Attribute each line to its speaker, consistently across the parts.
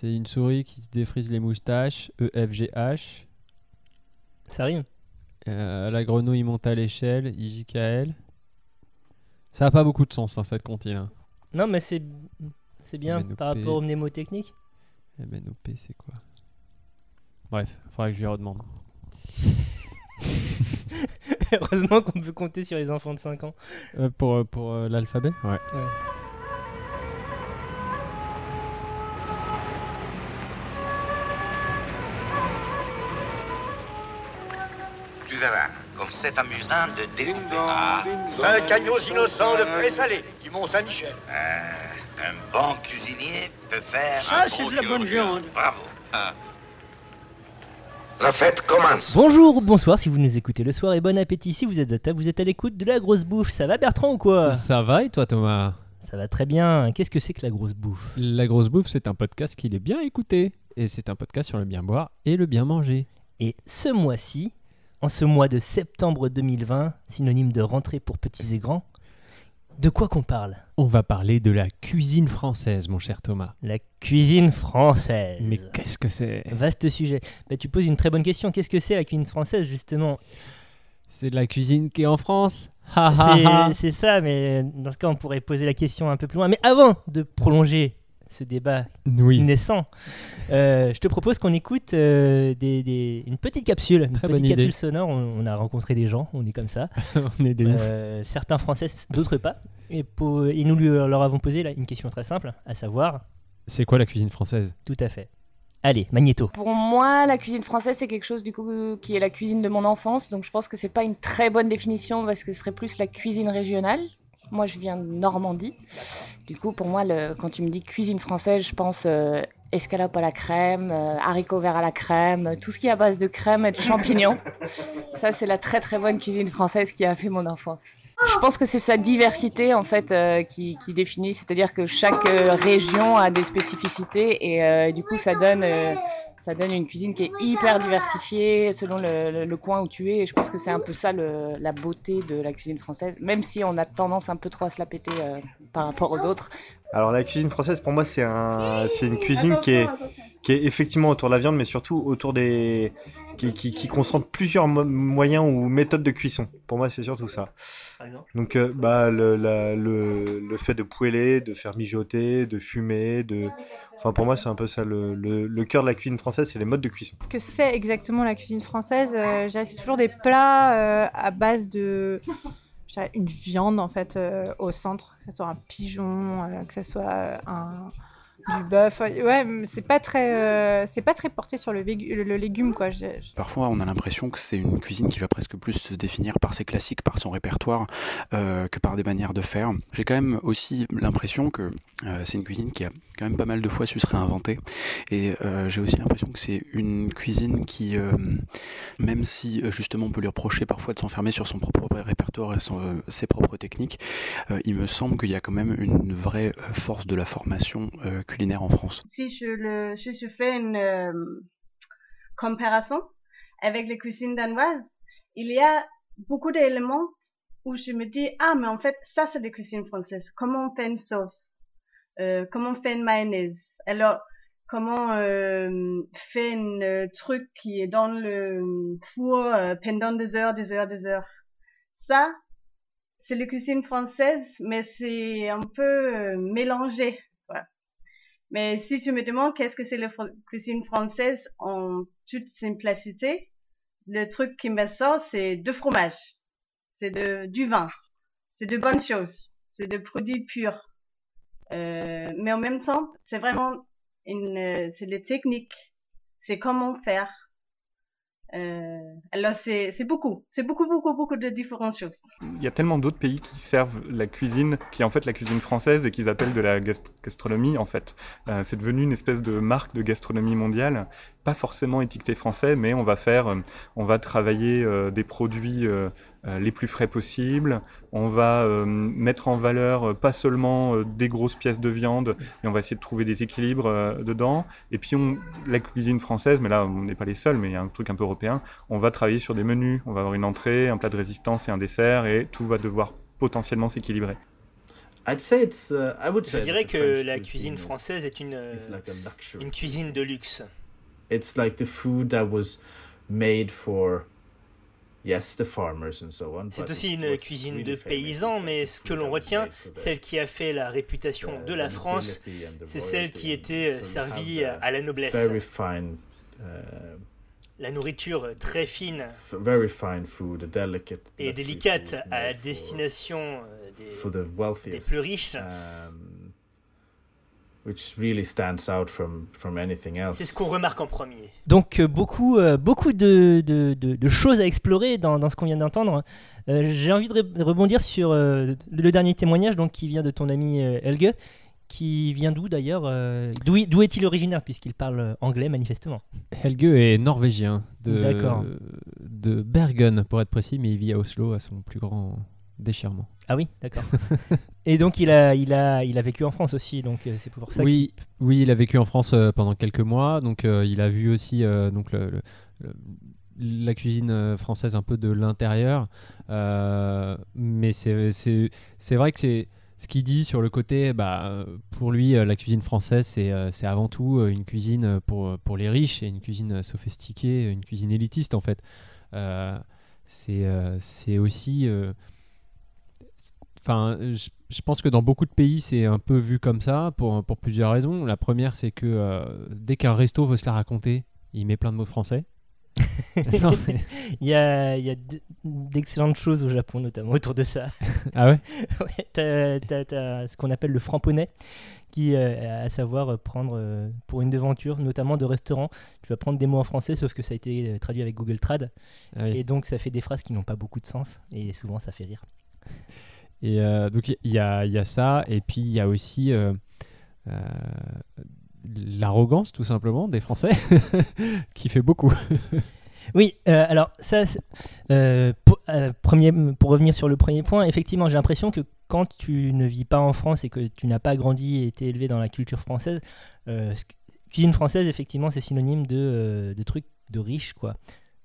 Speaker 1: C'est une souris qui se défrise les moustaches. E EFGH.
Speaker 2: Ça rime.
Speaker 1: Euh, la grenouille monte à l'échelle. IJKL. Ça n'a pas beaucoup de sens, hein, cette comptine. hein.
Speaker 2: Non, mais c'est c'est bien
Speaker 1: MNOP.
Speaker 2: par rapport aux mnémotechniques.
Speaker 1: MNOP, c'est quoi? Bref, faudrait que je lui redemande.
Speaker 2: Heureusement qu'on peut compter sur les enfants de 5 ans.
Speaker 1: Euh, pour euh, pour euh, l'alphabet? Ouais.
Speaker 3: C'est amusant de découper. Ah,
Speaker 4: Cinq agneaux innocents de présalé du Mont-Saint-Michel.
Speaker 3: euh, un bon cuisinier peut faire
Speaker 4: Ça,
Speaker 3: un
Speaker 4: c'est
Speaker 3: bon
Speaker 4: de la bonne viande.
Speaker 3: Bravo. Ah. La fête commence.
Speaker 2: Bonjour ou bonsoir si vous nous écoutez le soir et bon appétit si vous êtes à table, vous êtes à l'écoute de la grosse bouffe. Ça va Bertrand ou quoi?
Speaker 1: Ça va et toi Thomas?
Speaker 2: Ça va très bien. Qu'est-ce que c'est que la grosse bouffe?
Speaker 1: La grosse bouffe, c'est un podcast qu'il est bien écouté. Et c'est un podcast sur le bien boire et le bien manger.
Speaker 2: Et ce mois-ci, en ce mois de septembre 2020, synonyme de rentrée pour petits et grands, de quoi qu'on parle?
Speaker 1: On va parler de la cuisine française, mon cher Thomas.
Speaker 2: La cuisine française.
Speaker 1: Mais qu'est-ce que c'est?
Speaker 2: Vaste sujet. Bah, tu poses une très bonne question. Qu'est-ce que c'est la cuisine française justement?
Speaker 1: C'est de la cuisine qui est en France?
Speaker 2: C'est ça, mais dans ce cas, on pourrait poser la question un peu plus loin. Mais avant de prolonger ce débat
Speaker 1: Oui.
Speaker 2: naissant, euh, je te propose qu'on écoute euh, des, des- une petite capsule, une
Speaker 1: Très
Speaker 2: petite
Speaker 1: bonne idée.
Speaker 2: capsule sonore. On, on a rencontré des gens, on est comme ça.
Speaker 1: On est des.
Speaker 2: Euh, certains français, d'autres pas. Et, pour- et nous lui- leur avons posé là, une question très simple, à savoir,
Speaker 1: C'est quoi la cuisine française?
Speaker 2: Tout à fait. Allez, Magnéto.
Speaker 5: Pour moi, la cuisine française, c'est quelque chose du coup qui est la cuisine de mon enfance. Donc je pense que c'est pas une très bonne définition parce que ce serait plus la cuisine régionale. Moi, je viens de Normandie. Du coup, pour moi, le- quand tu me dis cuisine française, je pense euh, escalope à la crème, euh, haricots verts à la crème, euh, tout ce qui est à base de crème et de champignons. Ça, c'est la très très bonne cuisine française qui a fait mon enfance. Je pense que c'est sa diversité en fait euh, qui, qui définit, c'est-à-dire que chaque région a des spécificités et du coup ça donne ça donne une cuisine qui est hyper diversifiée selon le, le- le coin où tu es. Et je pense que c'est un peu ça le- la beauté de la cuisine française, même si on a tendance un peu trop à se la péter euh, par rapport aux autres.
Speaker 6: Alors la cuisine française, pour moi, c'est un, c'est une cuisine qui est, qui est effectivement autour de la viande, mais surtout autour des, qui, qui, qui concentre plusieurs mo- moyens ou méthodes de cuisson. Pour moi, c'est surtout ça. Donc, euh, bah, le, la- le, le fait de poêler, de faire mijoter, de fumer, de, enfin, pour moi, c'est un peu ça le, le, le cœur de la cuisine française, c'est les modes de cuisson.
Speaker 7: Ce que c'est exactement la cuisine française, euh, je dirais que c'est toujours des plats euh, à base de une viande en fait euh, au centre, que ce soit un pigeon, euh, que ce soit un du bœuf. Ouais, c'est pas très euh, c'est pas très porté sur le, légume quoi.
Speaker 8: Parfois, on a l'impression que c'est une cuisine qui va presque plus se définir par ses classiques, par son répertoire, euh, que par des manières de faire. J'ai quand même aussi l'impression que euh, c'est une cuisine qui a quand même pas mal de fois su se réinventer. Et j'ai aussi l'impression que c'est une cuisine qui, même si justement on peut lui reprocher parfois de s'enfermer sur son propre répertoire et ses propres techniques, il me semble qu'il y a quand même une vraie force de la formation
Speaker 9: si je, fais une euh, comparaison avec les cuisines danoises, il y a beaucoup d'éléments où je me dis, ah, mais en fait, ça, c'est des cuisines françaises. Comment on fait une sauce? Euh, comment on fait une mayonnaise? Alors, comment euh, fait un euh, truc qui est dans le four pendant des heures, des heures, des heures? Ça, c'est les cuisines françaises, mais c'est un peu mélangé. Mais si tu me demandes qu'est-ce que c'est la cuisine française en toute simplicité, le truc qui me sort, c'est de fromage, c'est de, du vin, c'est de bonnes choses, c'est de produits purs. Euh, mais en même temps, c'est vraiment une, euh, c'est les techniques, c'est comment faire. Euh, alors c'est, beaucoup, c'est beaucoup, beaucoup, beaucoup de différentes choses.
Speaker 10: Il y a tellement d'autres pays qui servent la cuisine, qui est en fait la cuisine française et qu'ils appellent de la gast- gastronomie en fait. Euh, c'est devenu une espèce de marque de gastronomie mondiale, pas forcément étiquetée français, mais on va faire, euh, on va travailler euh, des produits euh, les plus frais possibles. On va euh, mettre en valeur pas seulement euh, des grosses pièces de viande, mais on va essayer de trouver des équilibres euh, dedans. Et puis on, la cuisine française, mais là on n'est pas les seuls, mais il y a un truc un peu européen. On va travailler sur des menus. On va avoir une entrée, un plat de résistance et un dessert, et tout va devoir potentiellement s'équilibrer.
Speaker 11: I'd say it's. Uh, I would
Speaker 12: Je
Speaker 11: say
Speaker 12: dirais que la
Speaker 11: cuisine
Speaker 12: cuisine
Speaker 11: is-
Speaker 12: française est une,
Speaker 11: is like a luxury
Speaker 12: une cuisine de luxe.
Speaker 11: It's like the food that was made for, yes, the farmers and so on.
Speaker 12: C'est aussi une cuisine
Speaker 11: really
Speaker 12: de paysans,
Speaker 11: is
Speaker 12: mais ce que l'on retient, celle qui a fait la réputation de la France, c'est celle qui était euh, servie à la noblesse.
Speaker 11: Very fine, uh,
Speaker 12: La nourriture très fine
Speaker 11: f- very fine food, a delicate
Speaker 12: et délicate à destination euh, des, plus riches.
Speaker 11: um, which really stands out from from anything else.
Speaker 12: C'est ce qu'on remarque en premier.
Speaker 2: Donc euh, beaucoup, euh, beaucoup de, de- de- de choses à explorer dans, dans ce qu'on vient d'entendre. Euh, J'ai envie de re- rebondir sur le dernier témoignage donc, qui vient de ton ami Helge, qui vient d'où d'ailleurs D'où est-il originaire puisqu'il parle anglais manifestement
Speaker 1: Helge est norvégien, de Bergen pour être précis, mais il vit à Oslo à son plus grand déchirement.
Speaker 2: Ah oui, d'accord. Et donc il a, il, a, il a vécu en France aussi, donc euh, c'est pour ça
Speaker 1: oui, oui, il a vécu en France euh, pendant quelques mois, donc euh, il a vu aussi donc le- le- le- la cuisine française un peu de l'intérieur, mais c'est c'est- c'est vrai que c'est ce qu'il dit sur le côté, bah, pour lui, la cuisine française, c'est c'est avant tout une cuisine pour, pour les riches et une cuisine sophistiquée, une cuisine élitiste en fait. C'est c'est aussi... Enfin, je, je pense que dans beaucoup de pays, c'est un peu vu comme ça pour, pour plusieurs raisons. La première, c'est que euh, dès qu'un resto veut se la raconter, il met plein de mots français. Non, mais-
Speaker 2: il y a, il y a d- d'excellentes choses au Japon, notamment autour de ça.
Speaker 1: Ah ouais
Speaker 2: Ouais, t'as, ce qu'on appelle le franc-poney, qui, euh, à savoir prendre euh, pour une devanture, notamment de restaurant, tu vas prendre des mots en français, sauf que ça a été traduit avec Google Trad.
Speaker 1: Ah oui.
Speaker 2: Et donc ça fait des phrases qui n'ont pas beaucoup de sens, et souvent ça fait rire.
Speaker 1: Et euh, donc il y, a- ça, et puis il y a aussi euh, euh, l'arrogance tout simplement des Français, qui fait beaucoup.
Speaker 2: Oui, alors ça, pour, premier, pour revenir sur le premier point, effectivement, j'ai l'impression que quand tu ne vis pas en France et que tu n'as pas grandi et été élevé dans la culture française, cuisine française, effectivement, c'est synonyme de, de trucs de riches, quoi.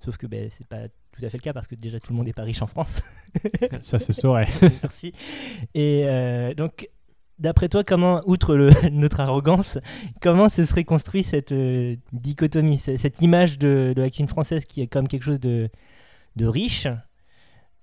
Speaker 2: Sauf que ben, c'est pas tout à fait le cas parce que déjà tout le monde n'est pas riche en France.
Speaker 1: Ça se saurait.
Speaker 2: Merci. Et euh, donc, d'après toi, comment, outre le- notre arrogance, comment se serait construit cette euh, dichotomie, ce- cette image de, de la cuisine française qui est comme quelque chose de, de riche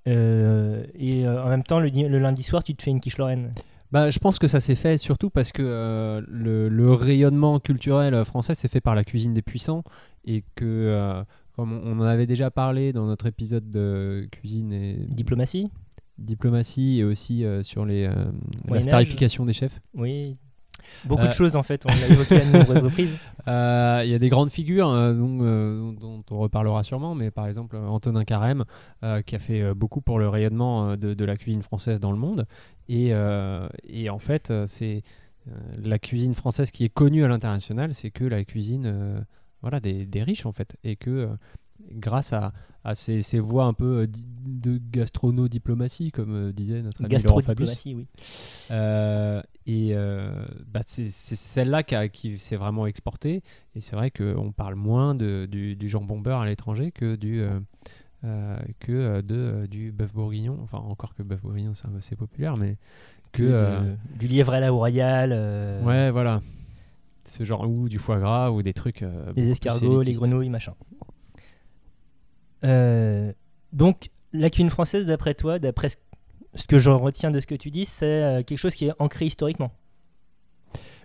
Speaker 2: euh, et en même temps, le, di- le lundi soir, tu te fais une quiche lorraine?
Speaker 1: Bah, je pense que ça s'est fait surtout parce que euh, le, le rayonnement culturel français s'est fait par la cuisine des puissants et que, euh, comme on en avait déjà parlé dans notre épisode de cuisine et
Speaker 2: Diplomatie
Speaker 1: diplomatie et aussi euh, sur les, euh, la starification des chefs.
Speaker 2: Oui. Beaucoup de
Speaker 1: Euh,
Speaker 2: choses, en fait, on l'a évoqué à de nombreuses reprises.
Speaker 1: Euh, Il y a des grandes figures dont, dont on reparlera sûrement, mais par exemple Antonin Carême, qui a fait beaucoup pour le rayonnement de, de la cuisine française dans le monde. Et, et en fait, c'est la cuisine française qui est connue à l'international, c'est que la cuisine voilà, des, des riches, en fait. Et que euh, grâce à, à ces, ces voies un peu euh, de gastrono-diplomatie, comme euh, disait notre ami.
Speaker 2: Gastro-diplomatie, oui.
Speaker 1: Euh, et euh, bah, c'est celle-là qui, qui s'est vraiment exportée. Et c'est vrai qu'on parle moins de, du, du jambon beurre à l'étranger que du, euh, que de, du bœuf bourguignon. Enfin, encore que bœuf bourguignon, c'est assez populaire, mais que.
Speaker 2: De- du lièvre à la royale.
Speaker 1: Ouais, voilà. Ce genre, ou du foie gras, ou des trucs. euh,
Speaker 2: les escargots, les grenouilles, machin. Euh, donc, la cuisine française, d'après toi, d'après ce- que j'en retiens de ce que tu dis, c'est euh, quelque chose qui est ancré historiquement.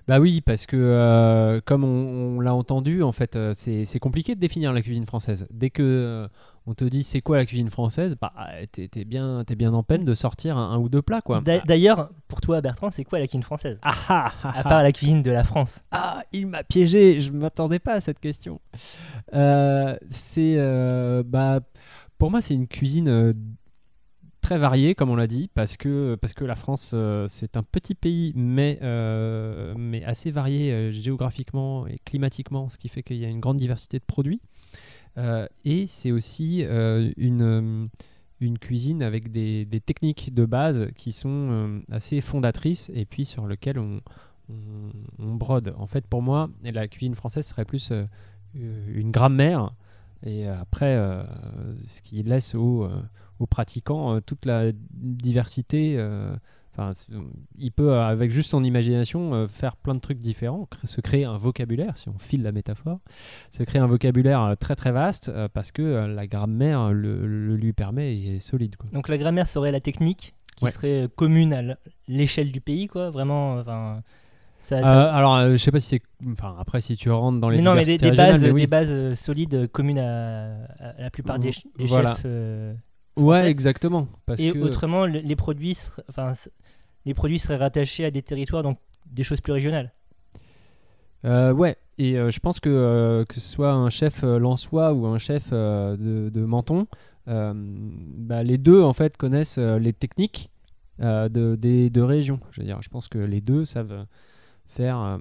Speaker 1: Bah oui, parce que euh, comme on, on l'a entendu, en fait, euh, c'est compliqué de définir la cuisine française. Dès que euh, on te dit c'est quoi la cuisine française, bah t'es t'es bien, t'es bien en peine de sortir un, un ou deux plats, quoi.
Speaker 2: D'a- D'ailleurs, pour toi, Bertrand, c'est quoi la cuisine française?
Speaker 1: Ah, ah, ah,
Speaker 2: À
Speaker 1: ah.
Speaker 2: part la cuisine de la France.
Speaker 1: Ah, il m'a piégé, je m'attendais pas à cette question. C'est, bah, pour moi, c'est une cuisine très variée, comme on l'a dit, parce que, parce que la France, euh, c'est un petit pays, mais, euh, mais assez varié euh, géographiquement et climatiquement, ce qui fait qu'il y a une grande diversité de produits. Et c'est aussi une, une cuisine avec des, des techniques de base qui sont assez fondatrices et puis sur lesquelles on, brode. En fait, pour moi, la cuisine française serait plus une grammaire et après, ce qui laisse euh, aux pratiquants euh, toute la diversité, euh, Enfin, il peut, euh, avec juste son imagination, euh, faire plein de trucs différents, se créer un vocabulaire, si on file la métaphore, se créer un vocabulaire euh, très très vaste euh, parce que la grammaire le, le lui permet et est solide. Quoi.
Speaker 2: Donc la grammaire serait la technique qui
Speaker 1: Ouais.
Speaker 2: serait commune à l'échelle du pays, quoi. Vraiment. Ça, ça-
Speaker 1: alors, je sais pas si c'est. Enfin, après, si tu rentres dans les
Speaker 2: mais non, mais des, bases,
Speaker 1: régionales, mais oui.
Speaker 2: des bases solides communes à, à la plupart des, ch- des
Speaker 1: Voilà.
Speaker 2: chefs.
Speaker 1: Ouais, exactement. Parce
Speaker 2: Et
Speaker 1: que...
Speaker 2: autrement, le- les produits, enfin, les produits seraient rattachés à des territoires, donc des choses plus régionales.
Speaker 1: Euh, ouais, et euh, je pense que euh, que ce soit un chef euh, lensois ou un chef de, de Menton, bah, les deux en fait connaissent les techniques de, des deux régions. Je veux dire, je pense que les deux savent faire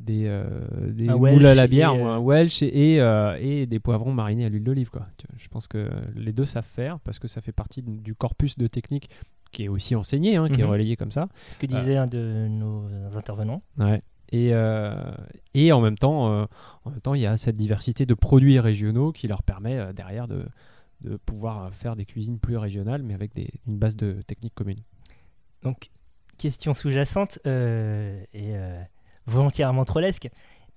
Speaker 1: des, euh, des moules à la bière,
Speaker 2: et,
Speaker 1: ou un
Speaker 2: euh,
Speaker 1: Welsh et, et, euh, et des poivrons marinés à l'huile d'olive. Quoi. Je pense que les deux savent faire parce que ça fait partie du corpus de techniques qui est aussi enseigné, hein, qui est
Speaker 2: Mhm.
Speaker 1: relayé comme ça.
Speaker 2: Ce que
Speaker 1: Euh,
Speaker 2: disait un de nos intervenants.
Speaker 1: Ouais. Et, euh, et en même temps, euh, en même temps, il y a cette diversité de produits régionaux qui leur permet euh, derrière de, de pouvoir faire des cuisines plus régionales, mais avec des, une base de techniques communes.
Speaker 2: Donc, question sous-jacente euh, et euh, volontairement trollesque.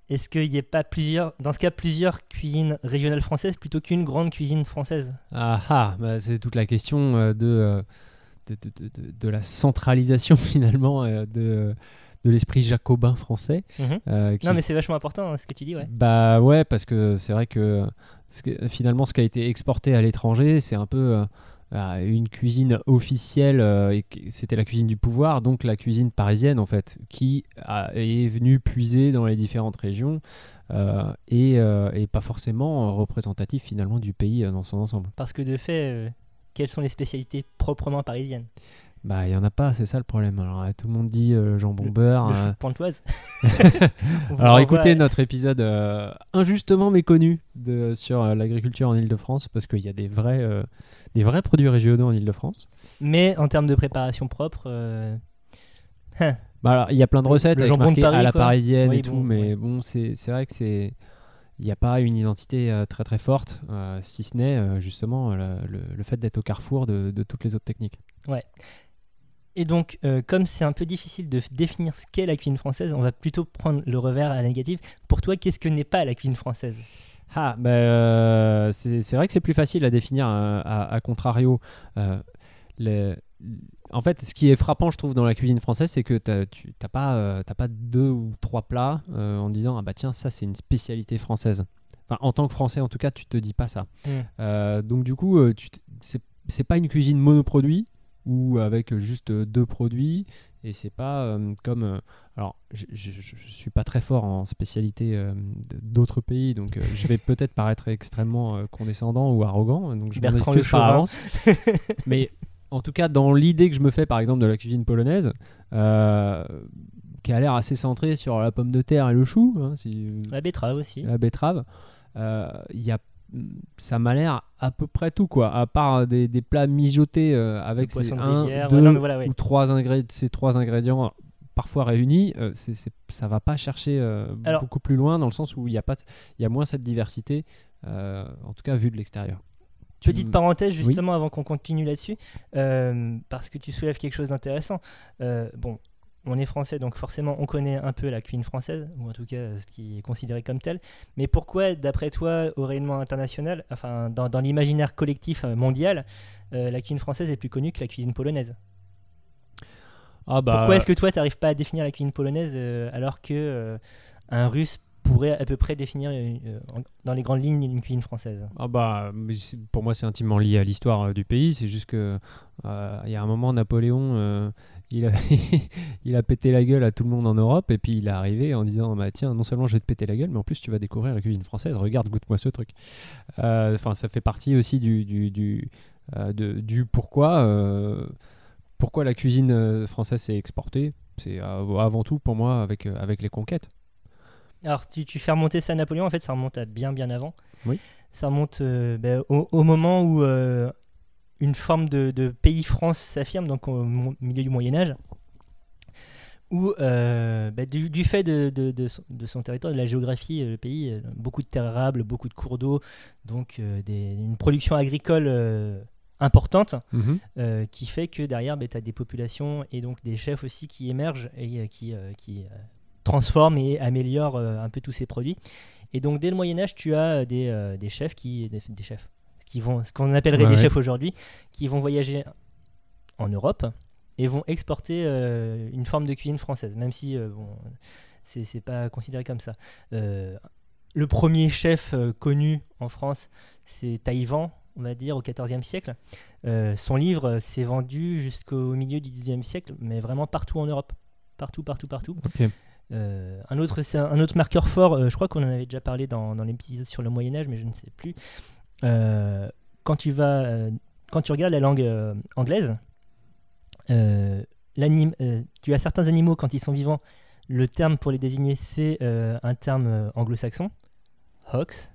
Speaker 2: Est-ce qu'il n'y a pas plusieurs, dans ce cas, plusieurs cuisines régionales françaises plutôt qu'une grande cuisine française?
Speaker 1: Ah ah, bah, c'est toute la question euh, de, euh, de, de- de- de- de la centralisation finalement euh, de, de l'esprit jacobin français.
Speaker 2: Mhm.
Speaker 1: euh, qui
Speaker 2: Non, mais c'est vachement important hein, ce que tu dis, ouais.
Speaker 1: Bah ouais, parce que c'est vrai que, ce que- finalement, ce qui a été exporté à l'étranger, c'est un peu une cuisine officielle, euh, c'était la cuisine du pouvoir, donc la cuisine parisienne en fait, qui a- est venue puiser dans les différentes régions euh, et, euh, et pas forcément représentatif finalement du pays euh, dans son ensemble.
Speaker 2: Parce que de fait, quelles sont les spécialités proprement parisiennes?
Speaker 1: Bah il y en a pas, c'est ça le problème. Alors tout le monde dit euh, jambon beurre.
Speaker 2: Le
Speaker 1: euh, Alors écoutez
Speaker 2: à-
Speaker 1: notre épisode euh, injustement méconnu de, sur l'agriculture en Ile-de-France parce qu'il y a des vrais, des vrais produits régionaux en Ile-de-France.
Speaker 2: Mais en termes de préparation propre, euh, hein,
Speaker 1: Bah alors, il y a plein de recettes
Speaker 2: le
Speaker 1: avec
Speaker 2: de Paris,
Speaker 1: à la
Speaker 2: quoi.
Speaker 1: parisienne
Speaker 2: Oui,
Speaker 1: et tout, mais bon, c'est vrai que c'est il n'y a pas une identité euh, très très forte, euh, si ce n'est justement le, le- le fait d'être au carrefour de, de toutes les autres techniques.
Speaker 2: Ouais. Et donc, comme c'est un peu difficile de définir ce qu'est la cuisine française, on va plutôt prendre le revers à la négative. Pour toi, qu'est-ce que n'est pas la cuisine française?
Speaker 1: Ah, bah, euh, c'est c'est vrai que c'est plus facile à définir euh, à, à contrario. Euh, les- En fait, ce qui est frappant, je trouve, dans la cuisine française, c'est que t'as- tu n'as pas, euh, t'as pas deux ou trois plats en disant Ah bah tiens, ça c'est une spécialité française. Enfin, en tant que Français, en tout cas, tu te dis pas ça.
Speaker 2: Mm.
Speaker 1: Euh, donc, du coup, c'est pas une cuisine monoproduit ou avec juste deux produits. Et c'est pas euh, comme euh, alors je, je suis pas très fort en spécialité euh, d'autres pays donc je vais peut-être paraître extrêmement condescendant ou arrogant donc je m'en excuse par avance. Mais en tout cas dans l'idée que je me fais par exemple de la cuisine polonaise qui a l'air assez centrée sur la pomme de terre et le chou hein, si-
Speaker 2: La betterave aussi.
Speaker 1: la betterave il y a ça m'a l'air à peu près tout quoi à part des, des plats mijotés euh, avec ces un, deux
Speaker 2: ouais, non, mais voilà, ouais.
Speaker 1: ou trois ingrédients ces trois ingrédients parfois réunis euh, c'est, ça va pas chercher euh,
Speaker 2: Alors-
Speaker 1: beaucoup plus loin dans le sens où il y a pas il y a moins cette diversité euh, en tout cas vu de l'extérieur Tu
Speaker 2: Petite
Speaker 1: m-
Speaker 2: parenthèse
Speaker 1: Oui.
Speaker 2: justement avant qu'on continue là-dessus, euh, parce que tu soulèves quelque chose d'intéressant. Euh, bon, on est français, donc forcément on connaît un peu la cuisine française, ou en tout cas euh, ce qui est considéré comme tel. Mais pourquoi, d'après toi, au rayonnement international, enfin dans, dans l'imaginaire collectif euh, mondial, euh, la cuisine française est plus connue que la cuisine polonaise?
Speaker 1: Ah bah
Speaker 2: Pourquoi est-ce que toi, tu n'arrives pas à définir la cuisine polonaise euh, alors que euh, un russe pourrait à peu près définir en- dans les grandes lignes une cuisine française?
Speaker 1: Ah bah, pour moi, c'est intimement lié à l'histoire du pays. C'est juste que il y a un moment, Napoléon, il, a, il a pété la gueule à tout le monde en Europe, et puis il est arrivé en disant, bah tiens, non seulement je vais te péter la gueule, mais en plus tu vas découvrir la cuisine française. Regarde, goûte-moi ce truc. Euh, Enfin, ça fait partie aussi du du, du, euh, de- du pourquoi. euh, pourquoi la cuisine française s'est exportée C'est avant tout pour moi avec, avec les conquêtes.
Speaker 2: Alors, tu, tu fais remonter ça à Napoléon, en fait, ça remonte à bien, bien avant.
Speaker 1: Oui.
Speaker 2: Ça remonte ben, au, au moment où une forme de, de pays France s'affirme, donc au milieu du Moyen-Âge, où, euh, ben, du, du fait de, de- de son, de son territoire, de la géographie, euh, le pays, euh, beaucoup de terres arables, beaucoup de cours d'eau, donc euh, des- une production agricole euh, importante
Speaker 1: Mhm.
Speaker 2: qui fait que derrière, tu as des populations et donc des chefs aussi qui émergent et qui, qui transforment et améliorent un peu tous ces produits. Et donc dès le Moyen Âge, tu as des, des chefs qui des, des chefs qui vont ce qu'on appellerait
Speaker 1: Ouais,
Speaker 2: des
Speaker 1: ouais.
Speaker 2: chefs aujourd'hui qui vont voyager en Europe et vont exporter euh, une forme de cuisine française, même si euh, bon, c'est pas considéré comme ça. Euh, le premier chef euh, connu en France, c'est Taïwan, on va dire, au XIVe siècle. Son livre s'est vendu jusqu'au milieu du XIXe siècle, mais vraiment partout en Europe. Partout, partout, partout. Euh, un, autre, un, un autre marqueur fort, euh, je crois qu'on en avait déjà parlé dans, dans l'épisode sur le Moyen-Âge, mais je ne sais plus. Euh, quand, tu vas, euh, quand tu regardes la langue euh, anglaise, tu as certains animaux, quand ils sont vivants, le terme pour les désigner, c'est un terme anglo-saxon. Hawks.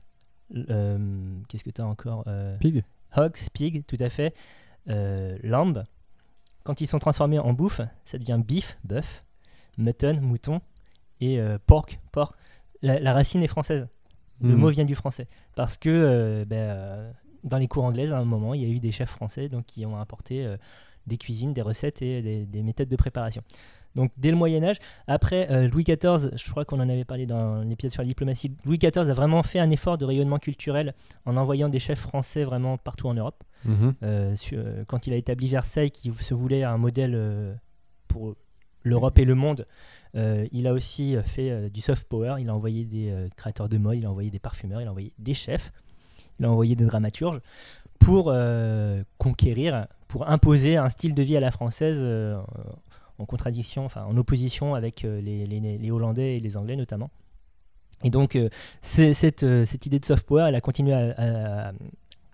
Speaker 2: euh, Qu'est-ce que tu as encore
Speaker 1: Pig.
Speaker 2: Hogs, pig, tout à fait. Lambe. Quand ils sont transformés en bouffe, ça devient beef, bœuf, mutton, mouton, et pork, porc. La, la racine est française. Le
Speaker 1: Mhm.
Speaker 2: mot vient du français. Parce que euh, ben, euh, dans les cours anglaises, à un moment, il y a eu des chefs français donc, qui ont apporté euh, des cuisines, des recettes et des, des méthodes de préparation. Donc dès le Moyen Âge, après Louis XIV, je crois qu'on en avait parlé dans l'épisode sur la diplomatie, Louis XIV a vraiment fait un effort de rayonnement culturel en envoyant des chefs français vraiment partout en Europe.
Speaker 1: Mhm.
Speaker 2: Quand il a établi Versailles, qui se voulait un modèle pour l'Europe et le monde, euh, il a aussi euh, fait euh, du soft power. Il a envoyé des créateurs de mode, il a envoyé des parfumeurs, il a envoyé des chefs, il a envoyé des dramaturges pour conquérir, pour imposer un style de vie à la française en contradiction, en opposition avec les, Hollandais et les Anglais notamment. Et donc, cette, idée de soft power, elle a continué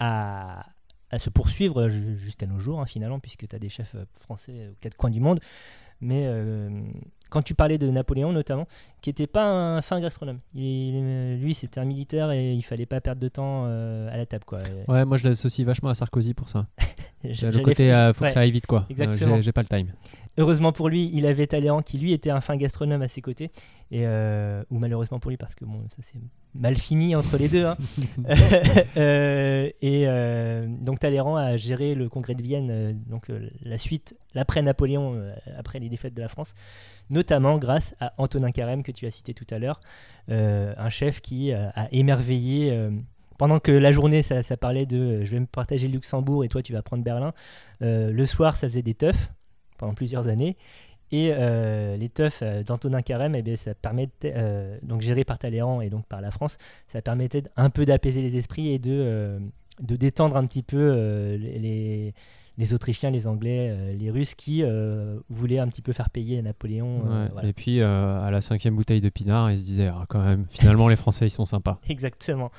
Speaker 2: à, se poursuivre ju- jusqu'à nos jours, hein, finalement, puisque tu as des chefs français aux quatre coins du monde. Mais euh, quand tu parlais de Napoléon, notamment, qui n'était pas un fin gastronome, il- euh, lui, c'était un militaire et il fallait pas perdre de temps euh, à la table. Quoi.
Speaker 1: Ouais, moi je l'associe vachement à Sarkozy pour ça. le côté, euh, faut
Speaker 2: ouais,
Speaker 1: que ça aille vite quoi. J'ai pas le time.
Speaker 2: Heureusement pour lui, il avait Talleyrand qui lui était un fin gastronome à ses côtés, et euh, ou malheureusement pour lui parce que bon, ça c'est mal fini entre les deux. hein. Euh, et euh, donc Talleyrand a géré le congrès de Vienne, donc la suite, l'après Napoléon, après les défaites de la France, notamment grâce à Antonin Carême que tu as cité tout à l'heure, un chef qui a émerveillé. pendant que la journée, ça, ça parlait de euh, je vais me partager le Luxembourg et toi tu vas prendre Berlin, euh, le soir, ça faisait des teufs pendant plusieurs années. Et euh, les teufs euh, d'Antonin Carême, eh bien, ça permettait, euh, donc géré par Talleyrand et donc par la France, ça permettait un peu d'apaiser les esprits et de, euh, de détendre un petit peu les, les Autrichiens, les Anglais, les Russes qui voulaient un petit peu faire payer à Napoléon.
Speaker 1: Ouais,
Speaker 2: voilà.
Speaker 1: Et puis à la cinquième bouteille de pinard, il se disait ah, quand même, finalement les Français ils sont sympas.
Speaker 2: Exactement.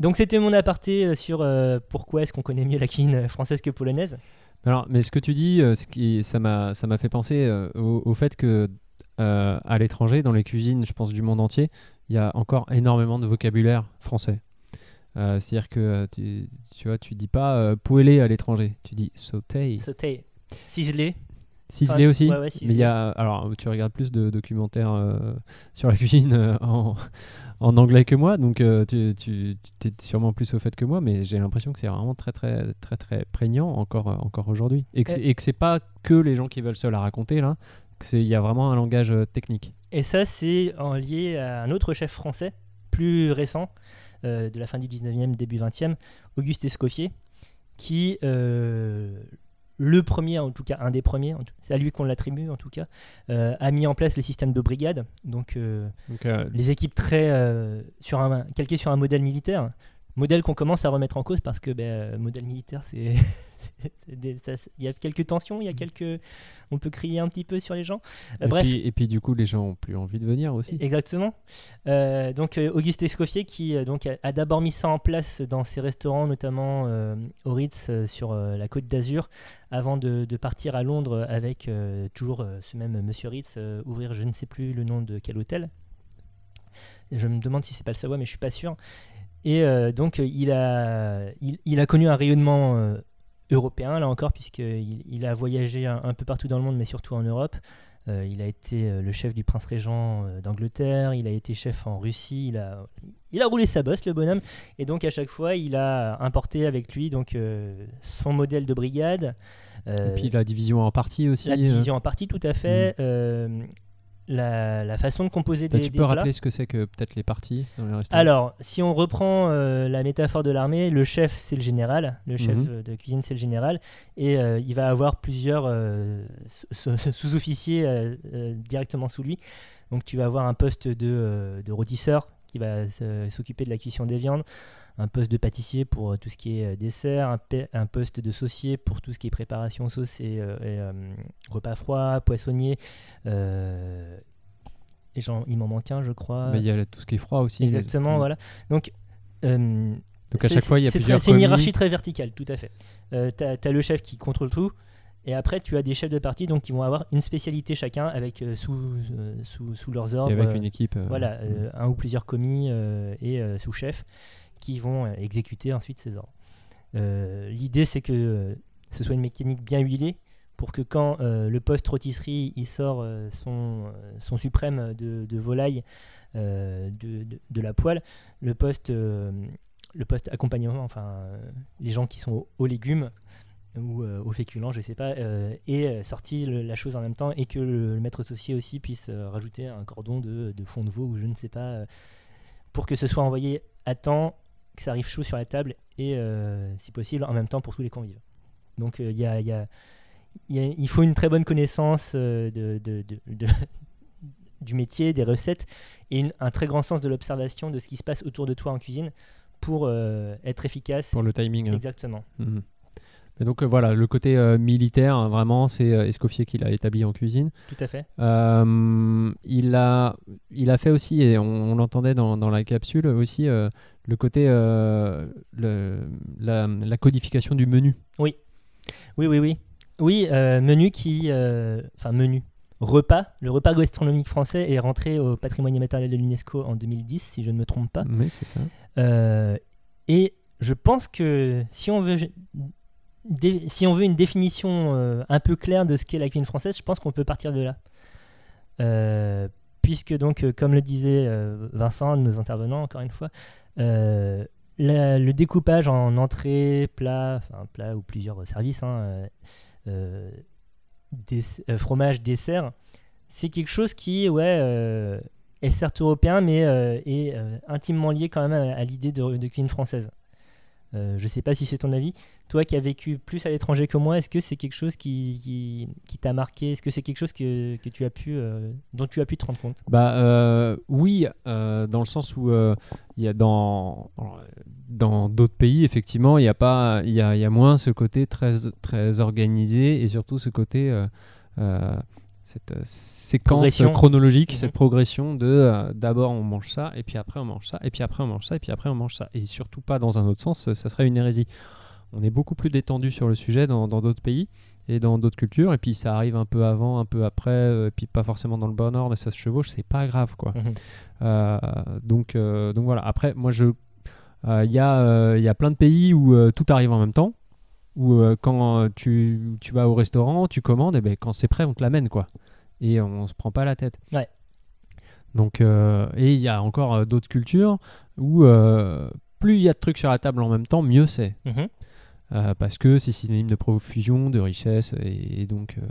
Speaker 2: Donc c'était mon aparté sur pourquoi est-ce qu'on connaît mieux la cuisine française que polonaise.
Speaker 1: Alors, mais ce que tu dis, euh, ce qui, ça m'a, fait penser euh, au, fait que euh, à l'étranger, dans les cuisines, je pense du monde entier, il y a encore énormément de vocabulaire français. C'est-à-dire que tu, tu vois, tu dis pas euh, poêler à l'étranger, tu dis sauter.
Speaker 2: Sauter, ciseler.
Speaker 1: Ciselé
Speaker 2: Enfin,
Speaker 1: aussi.
Speaker 2: ouais, ouais,
Speaker 1: mais il y a, alors tu regardes plus de documentaires euh, sur la cuisine euh, en, en anglais que moi, donc euh, tu, tu, tu es sûrement plus au fait que moi, mais j'ai l'impression que c'est vraiment très très très très prégnant encore encore aujourd'hui, et que
Speaker 2: Ouais.
Speaker 1: c'est pas que les gens qui veulent se la raconter là, il y a vraiment un langage technique.
Speaker 2: Et ça, c'est en lié à un autre chef français, plus récent, de la fin du 19e, début 20e, Auguste Escoffier, qui, le premier, en tout cas, un des premiers, c'est à lui qu'on l'attribue en tout cas, euh, a mis en place le système de brigade. Donc, euh,
Speaker 1: Donc, euh,
Speaker 2: les équipes très sur un, calquées sur un modèle militaire. Modèle qu'on commence à remettre en cause parce que ben, euh, modèle militaire, c'est il y a quelques tensions, il y a quelques, on peut crier un petit peu sur les gens. Euh,
Speaker 1: et,
Speaker 2: bref,
Speaker 1: puis, et puis du coup les gens ont plus envie de venir aussi.
Speaker 2: Exactement. Euh, donc Auguste Escoffier qui donc a, a d'abord mis ça en place dans ses restaurants, notamment au Ritz sur la Côte d'Azur, avant de, de partir à Londres avec toujours ce même Monsieur Ritz ouvrir je ne sais plus le nom de quel hôtel. Je me demande si c'est pas le Savoie, mais je suis pas sûr. Et euh, donc il a il, il a connu un rayonnement euh, européen là encore puisqu'il il a voyagé un, un peu partout dans le monde, mais surtout en Europe. Euh, il a été le chef du prince régent d'Angleterre, il a été chef en Russie, il a, il a roulé sa bosse le bonhomme, et donc à chaque fois il a importé avec lui donc son modèle de brigade.
Speaker 1: Et puis la division en partie aussi.
Speaker 2: la division en partie tout à fait, euh, la, la façon de composer
Speaker 1: Bah,
Speaker 2: des,
Speaker 1: tu
Speaker 2: des
Speaker 1: peux
Speaker 2: plats.
Speaker 1: rappeler ce que c'est que peut-être les parties dans les restaurants
Speaker 2: Alors, si on reprend euh, la métaphore de l'armée, le chef c'est le général, le chef
Speaker 1: Mhm.
Speaker 2: euh, de cuisine c'est le général, et euh, il va avoir plusieurs euh, sous- sous- sous-officiers directement sous lui. Donc tu vas avoir un poste de, de rôtisseur qui va s'occuper de la cuisson des viandes, un poste de pâtissier pour euh, tout ce qui est euh, dessert, un, poste de saucier pour tout ce qui est préparation sauce et, euh, et, repas froid, poissonnier. et j'en- il m'en manque un, je crois.
Speaker 1: Il y a tout ce qui est froid aussi.
Speaker 2: Exactement,
Speaker 1: Mm.
Speaker 2: voilà. Donc,
Speaker 1: Donc à chaque fois, il y a plusieurs
Speaker 2: C'est une hiérarchie très verticale, tout à fait. Euh, tu as, le chef qui contrôle tout, et après, tu as des chefs de partie donc, qui vont avoir une spécialité chacun avec, euh, sous, euh, sous, sous leurs ordres.
Speaker 1: avec
Speaker 2: euh,
Speaker 1: une équipe,
Speaker 2: voilà, euh, un ou plusieurs commis et sous-chefs qui vont euh, exécuter ensuite ces ordres. Euh, L'idée, c'est que euh, ce soit une mécanique bien huilée pour que quand le poste rôtisserie sort son, son suprême de, de volaille de, de- la poêle, le poste, le poste accompagnement, enfin les gens qui sont aux, légumes ou aux féculents, je sais pas, euh, sorti la chose en même temps et que le, le maître associé aussi puisse rajouter un cordon de, fond de veau ou je ne sais pas, pour que ce soit envoyé à temps, que ça arrive chaud sur la table et euh, si possible en même temps pour tous les convives. Donc euh, il y a- il y a- faut une très bonne connaissance euh, de, de- de- de- du métier, des recettes, et une- un très grand sens de l'observation de ce qui se passe autour de toi en cuisine pour euh, être efficace.
Speaker 1: Pour le timing. hein.
Speaker 2: Exactement.
Speaker 1: Donc euh, voilà, le côté euh, militaire, hein, vraiment, c'est euh, Escoffier qui l'a établi en cuisine.
Speaker 2: Tout à fait.
Speaker 1: Il, a, il a fait aussi, et on, on l'entendait dans, dans la capsule aussi, le côté, le- la, la codification du menu.
Speaker 2: Oui. Oui, oui, oui. Oui, menu qui. Enfin, menu. Repas. Le repas gastronomique français est rentré au patrimoine immatériel de l'UNESCO en 2010, si je ne me trompe pas.
Speaker 1: Mais c'est ça.
Speaker 2: Et je pense que si on veut, si on veut une définition euh, un peu claire de ce qu'est la cuisine française, je pense qu'on peut partir de là. Euh, puisque donc, euh, comme le disait Vincent, nos intervenants, encore une fois, le découpage en entrée, plat, enfin plat ou plusieurs services, hein, euh, fromage, dessert, c'est quelque chose qui, ouais, est certes européen, mais est intimement lié quand même à, l'idée de, cuisine française. Je sais pas si c'est ton avis. Toi qui as vécu plus à l'étranger que moi, est-ce que c'est quelque chose qui, qui, qui t'a marqué? Est-ce que c'est quelque chose que, que tu as pu, euh, dont tu as pu te rendre compte?
Speaker 1: Bah euh, oui, euh, dans le sens où il y a dans dans d'autres pays effectivement il y a pas il y a, y a moins ce côté très très organisé et surtout ce côté cette séquence
Speaker 2: Progression.
Speaker 1: chronologique,
Speaker 2: Mhm.
Speaker 1: cette progression de euh, d'abord on mange ça et puis après on mange ça et puis après on mange ça et puis après on mange ça et surtout pas dans un autre sens, ça serait une hérésie. On est beaucoup plus détendu sur le sujet dans d'autres pays et dans d'autres cultures et puis ça arrive un peu avant, un peu après, euh, et puis pas forcément dans le bon ordre et ça se chevauche, c'est pas grave quoi.
Speaker 2: Mhm.
Speaker 1: Euh, donc euh, donc voilà. Après moi je il y y a plein de pays où tout arrive en même temps où quand tu, tu vas au restaurant, tu commandes, et ben, quand c'est prêt, on te l'amène, quoi. Et on se prend pas la tête.
Speaker 2: Ouais.
Speaker 1: Donc, et il y a encore d'autres cultures où plus il y a de trucs sur la table en même temps, mieux c'est.
Speaker 2: Mhm.
Speaker 1: Euh, parce que c'est synonyme de profusion, de richesse, et, et donc, euh,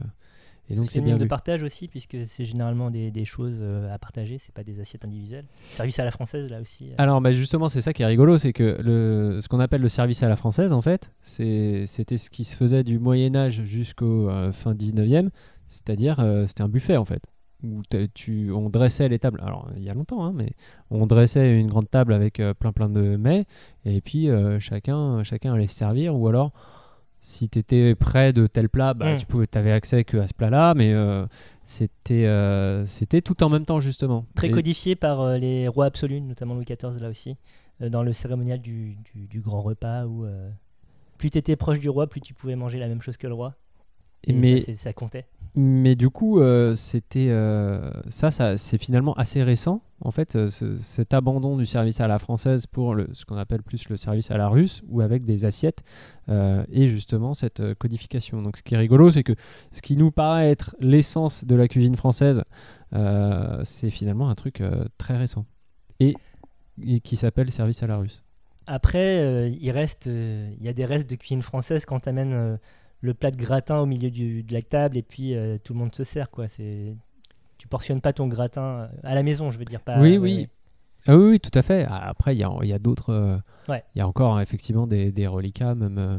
Speaker 1: et donc c'est
Speaker 2: une de partage aussi, puisque c'est généralement des, des choses euh, à partager, c'est pas des assiettes individuelles. Service à la française, là aussi.
Speaker 1: Alors bah, justement, c'est ça qui est rigolo, c'est que le, ce qu'on appelle le service à la française, en fait, c'était ce qui se faisait du Moyen Âge jusqu'au fin 19e, c'est-à-dire c'était un buffet en fait, où tu, on dressait les tables, alors il y a longtemps, hein, mais on dressait une grande table avec euh, plein plein de mets, et puis euh, chacun, chacun allait se servir, ou alors si tu étais près de tel plat, bah,
Speaker 2: Mm.
Speaker 1: tu pouvais, avais accès que à ce plat-là, mais euh, c'était c'était tout en même temps justement.
Speaker 2: Très
Speaker 1: Et-
Speaker 2: codifié par les rois absolus, notamment Louis XIV là aussi, dans le cérémonial du, du- du grand repas où plus tu étais proche du roi, plus tu pouvais manger la même chose que le roi. Et
Speaker 1: mais
Speaker 2: ça, comptait.
Speaker 1: Mais du coup, euh, c'était euh, ça, ça c'est finalement assez récent. En fait, euh, ce- cet abandon du service à la française pour le, ce qu'on appelle plus le service à la russe, ou avec des assiettes, et justement cette codification. Donc, ce qui est rigolo, c'est que ce qui nous paraît être l'essence de la cuisine française, c'est finalement un truc très récent et, et qui s'appelle service à la russe.
Speaker 2: Après, il reste, il y a des restes de cuisine française quand tu amènes le plat de gratin au milieu du- de la table et puis euh, tout le monde se sert. Quoi. C'est, tu portionnes pas ton gratin euh, à la maison, je veux dire pas.
Speaker 1: oui,
Speaker 2: ouais.
Speaker 1: Ah oui, oui, tout à fait. Ah, Après, il y a, y a d'autres. euh,
Speaker 2: Ouais.
Speaker 1: Il y a encore hein, effectivement des, des reliquats, même, euh,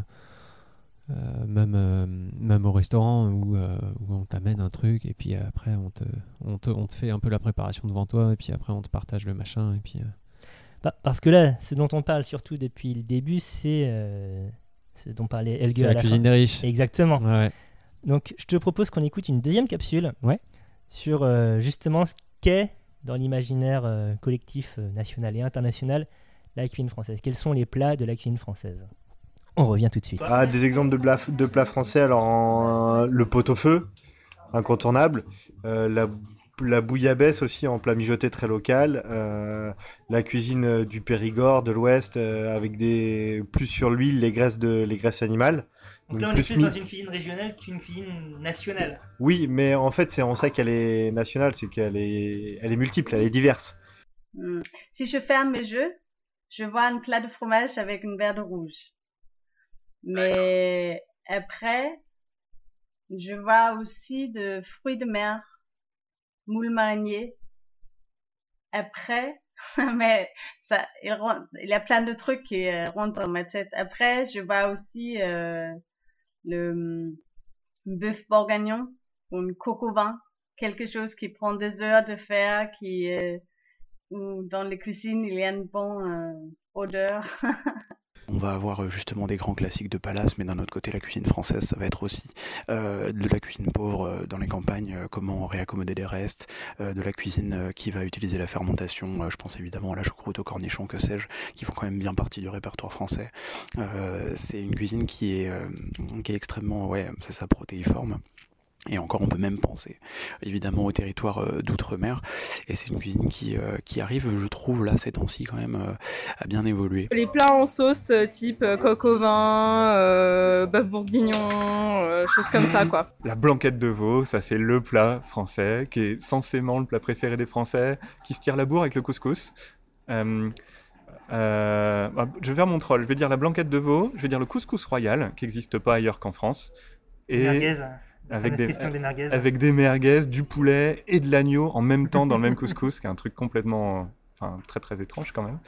Speaker 1: euh, même, euh, même au restaurant où, euh, où on t'amène un truc et puis après on te, on, te, on te fait un peu la préparation devant toi et puis après on te partage le machin et puis. euh,
Speaker 2: Bah, parce que là, ce dont on parle surtout depuis le début, c'est euh, ce dont parlait Helge à
Speaker 1: la
Speaker 2: la
Speaker 1: cuisine
Speaker 2: fin.
Speaker 1: des riches.
Speaker 2: Exactement.
Speaker 1: Ouais.
Speaker 2: Donc, je te propose qu'on écoute une deuxième capsule
Speaker 1: Ouais.
Speaker 2: sur euh, justement ce qu'est dans l'imaginaire euh, collectif euh, national et international la cuisine française. Quels sont les plats de la cuisine française? On revient tout de suite.
Speaker 6: Ah, des exemples de plats, de plats français, alors en- le pot-au-feu, incontournable, euh, la, la bouillabaisse aussi en plat mijoté très local, euh, la cuisine euh, du Périgord, de l'Ouest, euh, avec des plus sur l'huile les graisses, de, les graisses animales. Donc plus mi-
Speaker 2: cuisine régionale qu'une cuisine nationale.
Speaker 6: Oui, mais en fait c'est en ça qu'elle est nationale, c'est qu'elle est, elle est multiple, elle est diverse.
Speaker 9: Hmm. Si je ferme mes yeux, je vois un plat de fromage avec une verre de rouge. Mais après, je vois aussi de fruits de mer, moules mariniers. Après, mais ça, il, y a plein de trucs qui euh, rentrent dans ma tête. Après, je vois aussi euh, le hum, bœuf bourguignon ou une coco vin, quelque chose qui prend des heures de faire, qui euh, où dans les cuisines il y a une bonne euh, odeur.
Speaker 8: On va avoir euh, justement des grands classiques de palace, mais d'un autre côté, la cuisine française, ça va être aussi euh, de la cuisine pauvre euh, dans les campagnes, comment réaccommoder des restes, de la cuisine qui va utiliser la fermentation. je pense évidemment à la choucroute, au cornichon, que sais-je, qui font quand même bien partie du répertoire français. C'est une cuisine qui est, qui est extrêmement, ouais, c'est ça, protéiforme. Et encore, on peut même penser évidemment au territoire euh, d'outre-mer. Et c'est une cuisine qui, euh, qui arrive, je trouve, là, ces temps-ci, quand même, euh, à bien évoluer.
Speaker 13: Les plats en sauce euh, type euh, coq au vin, euh, bœuf bourguignon, euh, choses comme ça quoi.
Speaker 10: La blanquette de veau, ça c'est le plat français, qui est censément le plat préféré des Français, qui se tire la bourre avec le couscous. Euh, euh, bah, je vais faire mon troll, je vais dire la blanquette de veau, je vais dire le couscous royal, qui n'existe pas ailleurs qu'en France.
Speaker 2: Les merguez, la
Speaker 10: avec
Speaker 2: fameuse
Speaker 10: des,
Speaker 2: des merguez.
Speaker 10: avec des merguez, du poulet et de l'agneau en même temps dans le même couscous, qui est un truc complètement, enfin très très étrange quand même.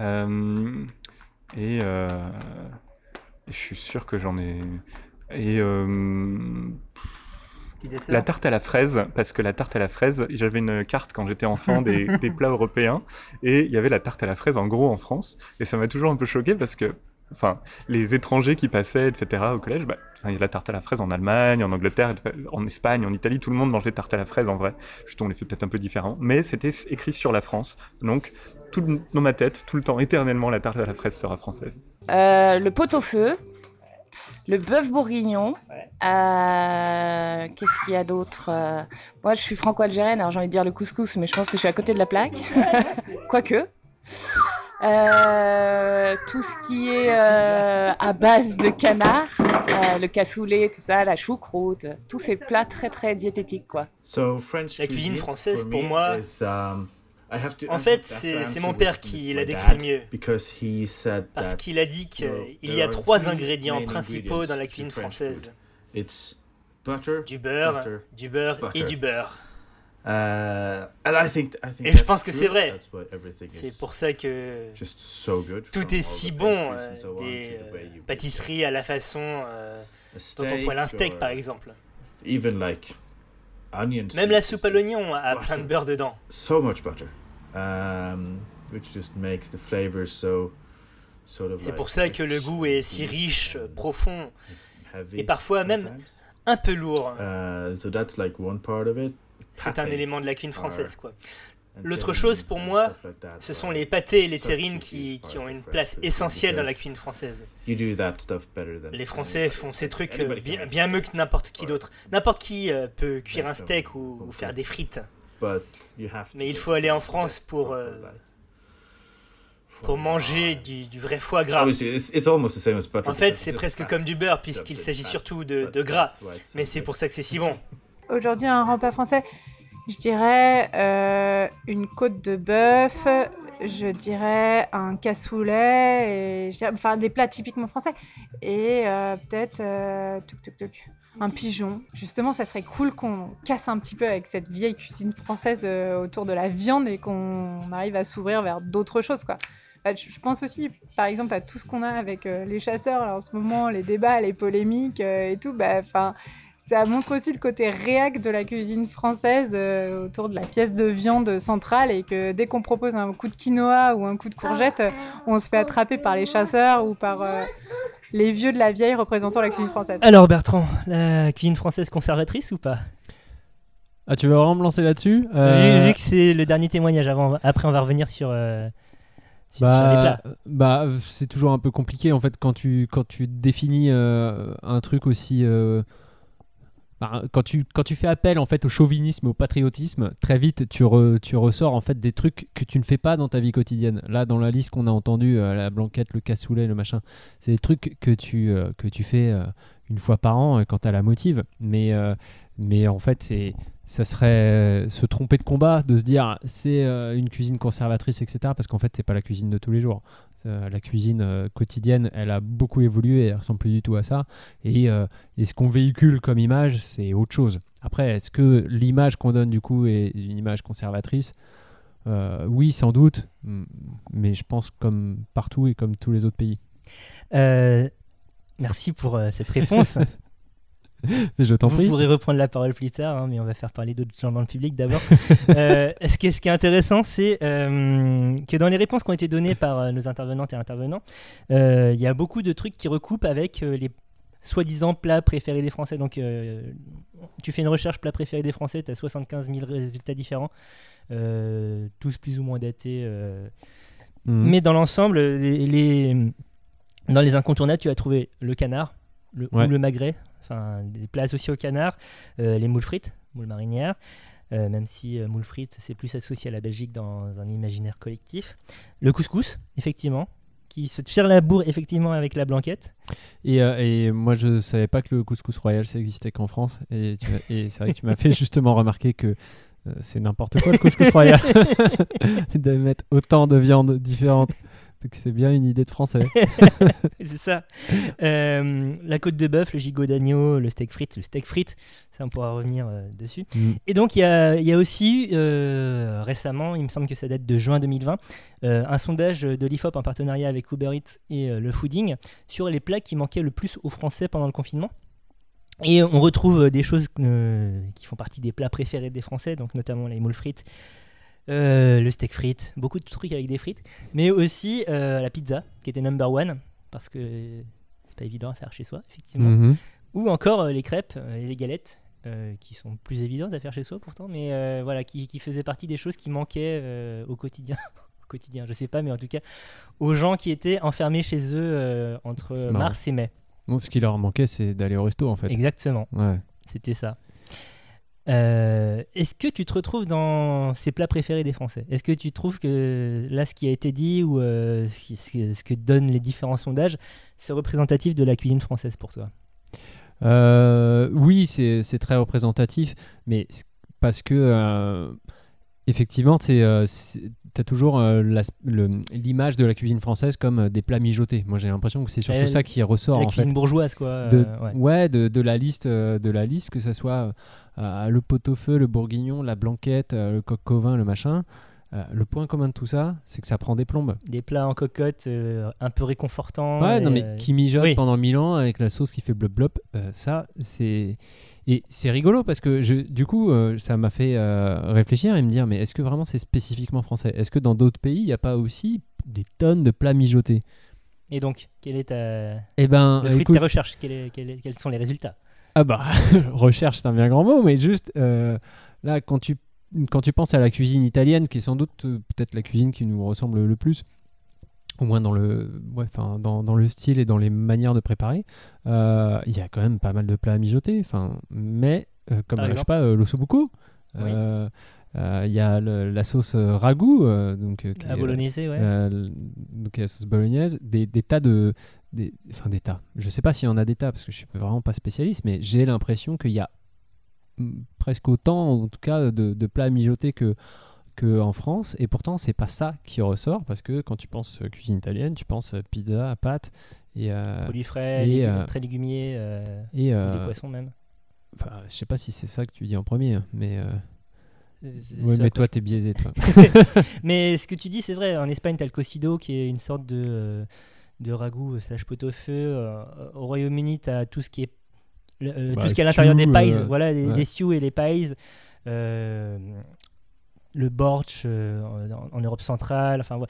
Speaker 10: Euh, et, euh, je suis sûr que j'en ai. Et euh, la tarte à la fraise, parce que la tarte à la fraise, j'avais une carte quand j'étais enfant des, des plats européens, et il y avait la tarte à la fraise en gros en France, et ça m'a toujours un peu choqué parce que, enfin, les étrangers qui passaient, etc. au collège, bah, il y a la tarte à la fraise en Allemagne, en Angleterre, en Espagne, en Italie, tout le monde mangeait tarte à la fraise en vrai. Juste on les fait peut-être un peu différemment, mais c'était écrit sur la France, donc tout dans ma tête, tout le temps, éternellement, la tarte à la fraise sera française.
Speaker 5: Euh, le pot-au-feu, le bœuf bourguignon. euh, Qu'est-ce qu'il y a d'autre Euh, Moi, je suis franco-algérienne, alors j'ai envie de dire le couscous, mais je pense que je suis à côté de la plaque. Quoique. Euh, tout ce qui est euh, à base de canard, euh, le cassoulet, tout ça, la choucroute, tous ces plats très très diététiques quoi.
Speaker 11: So French
Speaker 12: La cuisine française, pour moi,
Speaker 11: is, um, I have to-
Speaker 12: en fait, c'est mon père qui l'a décrit mieux.
Speaker 11: Because he said
Speaker 12: Parce
Speaker 11: that,
Speaker 12: qu'il a dit qu'il
Speaker 11: there
Speaker 12: y a
Speaker 11: are
Speaker 12: trois
Speaker 11: three
Speaker 12: ingrédients
Speaker 11: main
Speaker 12: principaux
Speaker 11: ingredients
Speaker 12: dans la cuisine française.
Speaker 11: food. It's butter,
Speaker 12: Du beurre,
Speaker 11: butter,
Speaker 12: du beurre et du beurre.
Speaker 11: Uh, and I think, I think
Speaker 12: Et je
Speaker 11: that's
Speaker 12: pense que c'est vrai. C'est
Speaker 11: is
Speaker 12: pour ça que
Speaker 11: just so good.
Speaker 12: tout est si bon, euh,
Speaker 11: so
Speaker 12: des euh, pâtisseries à la façon euh, dont on poêle un steak par exemple.
Speaker 11: Even like onions.
Speaker 12: Même la soupe à l'oignon a plein de beurre dedans.
Speaker 11: so much butter, um, which just makes the flavors so sort of
Speaker 12: C'est
Speaker 11: like
Speaker 12: pour ça que le goût est si riche, euh, profond et parfois même un peu lourd.
Speaker 11: Uh, so that's like one part of it.
Speaker 12: C'est un élément de la cuisine française quoi. L'autre chose pour moi, ce sont les pâtés et les terrines qui, qui ont une place essentielle dans la cuisine française. Les Français font ces trucs bien, bien mieux que n'importe qui d'autre. N'importe qui euh, peut cuire un steak ou, ou faire des frites. Mais il faut aller en France pour, euh, pour manger du, du vrai foie gras. En fait, c'est presque comme du beurre puisqu'il s'agit surtout de, de gras. Mais c'est pour ça que c'est si bon.
Speaker 7: Aujourd'hui, un repas français, je dirais euh, une côte de bœuf, je dirais un cassoulet, enfin des plats typiquement français. Et euh, peut-être euh, un pigeon. Justement, ça serait cool qu'on casse un petit peu avec cette vieille cuisine française autour de la viande et qu'on arrive à s'ouvrir vers d'autres choses. quoi. Bah, je pense aussi, par exemple, à tout ce qu'on a avec les chasseurs en ce moment, les débats, les polémiques et tout. Bah, ça montre aussi le côté réac de la cuisine française euh, autour de la pièce de viande centrale et que dès qu'on propose un coup de quinoa ou un coup de courgette, euh, on se fait attraper par les chasseurs ou par euh, les vieux de la vieille représentant la cuisine française.
Speaker 2: Alors Bertrand, la cuisine française conservatrice ou pas?
Speaker 1: Ah, tu veux vraiment me lancer là-dessus?
Speaker 2: Vu,
Speaker 1: Euh,
Speaker 2: vu que c'est le dernier témoignage, avant, après on va revenir sur, euh, sur,
Speaker 1: Bah,
Speaker 2: plats.
Speaker 1: bah, c'est toujours un peu compliqué en fait quand tu quand tu définis euh, un truc aussi quand tu quand tu fais appel en fait au chauvinisme au patriotisme très vite tu re- tu ressors en fait des trucs que tu ne fais pas dans ta vie quotidienne. Là dans la liste qu'on a entendu euh, la blanquette le cassoulet le machin c'est des trucs que tu euh, que tu fais euh, une fois par an quand tu as la motive. Mais mais en fait c'est ça serait euh, se tromper de combat de se dire c'est euh, une cuisine conservatrice etc parce qu'en fait c'est pas la cuisine de tous les jours. Euh, la cuisine quotidienne elle a beaucoup évolué et elle ressemble plus du tout à ça. Et, et ce qu'on véhicule comme image c'est autre chose. Après est-ce que l'image qu'on donne du coup est une image conservatrice? Euh, oui sans doute mais je pense comme partout et comme tous les autres pays.
Speaker 2: Euh, merci pour cette réponse.
Speaker 1: Je t'en
Speaker 2: Vous pourrez reprendre la parole plus tard, hein, mais on va faire parler d'autres gens dans le public d'abord. Euh, ce, qui est, ce qui est intéressant, c'est euh, que dans les réponses qui ont été données par euh, nos intervenantes et intervenants, euh, il y a beaucoup de trucs qui recoupent avec les soi-disant plats préférés des Français. Donc, tu fais une recherche plat préféré des Français, tu as 75 000 résultats différents, tous plus ou moins datés.
Speaker 1: Mhm.
Speaker 2: Mais dans l'ensemble, les, les- dans les incontournables, tu as trouvé le canard le,
Speaker 1: Ouais.
Speaker 2: ou le magret, enfin des plats associés au canard, euh, les moules frites, moules marinières, euh, même si euh, moules frites c'est plus associé à la Belgique dans un imaginaire collectif. Le couscous, effectivement, qui se tire la bourre effectivement avec la blanquette.
Speaker 1: Et, euh, et moi, je savais pas que le couscous royal, ça existait qu'en France. Et, c'est vrai que tu m'as fait justement remarquer que c'est n'importe quoi le couscous royal. de mettre autant de viandes différentes. Donc c'est bien une idée de français.
Speaker 2: c'est ça. Euh, la côte de bœuf, le gigot d'agneau, le steak frites, le steak frites, ça on pourra revenir euh, dessus.
Speaker 1: Mm.
Speaker 2: Et donc il y a, il y a aussi euh, récemment, il me semble que ça date de juin 2020, euh, un sondage de l'IFOP en partenariat avec Uber Eats et le Fooding sur les plats qui manquaient le plus aux Français pendant le confinement. Et on retrouve des choses qui font partie des plats préférés des Français, donc notamment les moules frites, euh, le steak frites, beaucoup de trucs avec des frites, mais aussi euh, la pizza qui était number one parce que c'est pas évident à faire chez soi, effectivement.
Speaker 1: Mhm.
Speaker 2: Ou encore euh, les crêpes et les galettes qui sont plus évidentes à faire chez soi pourtant, mais voilà, qui, qui faisaient partie des choses qui manquaient au quotidien. au quotidien, je sais pas, mais en tout cas aux gens qui étaient enfermés chez eux entre mars et mai.
Speaker 1: Non, ce qui leur manquait, c'est d'aller au resto en fait.
Speaker 2: Exactement.
Speaker 1: Ouais.
Speaker 2: C'était ça. Euh, Est-ce que tu te retrouves dans ces plats préférés des Français? Est-ce que tu trouves que là, ce qui a été dit ou euh, ce, que- donnent les différents sondages, c'est représentatif de la cuisine française pour toi?
Speaker 1: Euh, oui, c'est très représentatif, mais parce que effectivement, tu as toujours euh, l'image de la cuisine française comme euh, des plats mijotés. Moi, j'ai l'impression que c'est surtout
Speaker 2: Euh,
Speaker 1: ça qui ressort.
Speaker 2: la
Speaker 1: en
Speaker 2: cuisine
Speaker 1: fait.
Speaker 2: bourgeoise, quoi,
Speaker 1: De,
Speaker 2: euh, ouais.
Speaker 1: de, de la liste, euh, de la liste, que ce soit euh, le pot-au-feu, le bourguignon, la blanquette, euh, le coq au vin, le machin. Euh, le point commun de tout ça, c'est que ça prend des plombes.
Speaker 2: Des plats en cocotte euh, un peu réconfortants.
Speaker 1: Ouais, non, mais
Speaker 2: euh,
Speaker 1: qui mijote
Speaker 2: oui.
Speaker 1: pendant mille ans avec la sauce qui fait blop blop, euh, ça, c'est. Et c'est rigolo parce que je, du coup, euh, ça m'a fait euh, réfléchir et me dire mais est-ce que vraiment c'est spécifiquement français? Est-ce que dans d'autres pays, il n'y a pas aussi des tonnes de plats mijotés?
Speaker 2: Et donc, quel est ta...
Speaker 1: Eh ben,
Speaker 2: le fruit
Speaker 1: écoute-
Speaker 2: de quel est- quel est- Quels sont les résultats?
Speaker 1: Ah bah, recherche, c'est un bien grand mot, mais juste euh, là, quand tu quand tu penses à la cuisine italienne, qui est sans doute peut-être la cuisine qui nous ressemble le plus, au moins dans le, ouais, dans, dans, le style et dans les manières de préparer, il y a quand même pas mal de plats à mijoter. Mais comme je sais pas, l'ossobuco. Oui. Euh, il y a la sauce euh, ragoût, euh, donc
Speaker 2: la bolognaise, ouais.
Speaker 1: donc la sauce bolognaise, des, des tas de, des, enfin des tas. Je sais pas s'il y en a des tas parce que je suis vraiment pas spécialiste, mais j'ai l'impression qu'il y a presque autant, en tout cas, de, de plats mijotés que que en France, et pourtant c'est pas ça qui ressort parce que quand tu penses cuisine italienne, tu penses pizza, pâtes et
Speaker 2: produits frais, et, très légumiers et des poissons même.
Speaker 1: Enfin, je sais pas si c'est ça que tu dis en premier, mais oui, mais toi, t'es biaisé, toi.
Speaker 2: mais ce que tu dis, c'est vrai. En Espagne, t'as le cocido, qui est une sorte de, euh, de ragoût euh, slash pot-au-feu. Euh, au Royaume-Uni, t'as tout ce qui est tout bah, ce qui est à l'intérieur des pies. voilà, les, stews et les pies. Le borch en, Europe centrale. Enfin,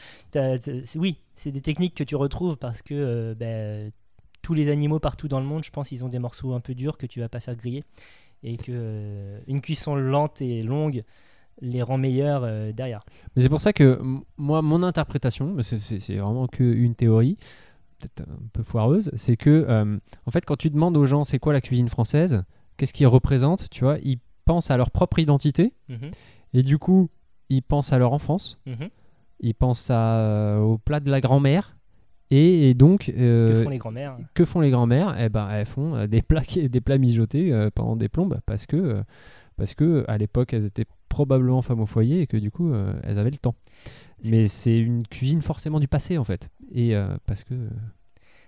Speaker 2: oui, c'est des techniques que tu retrouves parce que ben, tous les animaux partout dans le monde, je pense, ils ont des morceaux un peu durs que tu vas pas faire griller et que euh, une cuisson lente et longue les rend meilleurs euh, derrière.
Speaker 1: Mais c'est pour ça que moi, mon interprétation, c'est vraiment qu'une théorie, peut-être un peu foireuse, c'est que euh, en fait, quand tu demandes aux gens c'est quoi la cuisine française, qu'est-ce qu'ils représentent, tu vois, ils pensent à leur propre identité mhm. et du coup, ils pensent à leur enfance, mhm. ils pensent à, au plat de la grand-mère et, donc,
Speaker 2: euh, que font les grands-mères
Speaker 1: Que font les grands-mères Eh ben, elles font euh, des plats, des plats mijotés euh, pendant des plombes parce que, parce que à l'époque, elles étaient probablement femmes au foyer et que du coup, elles avaient le temps. Mais c'est une cuisine forcément du passé en fait. Et parce que.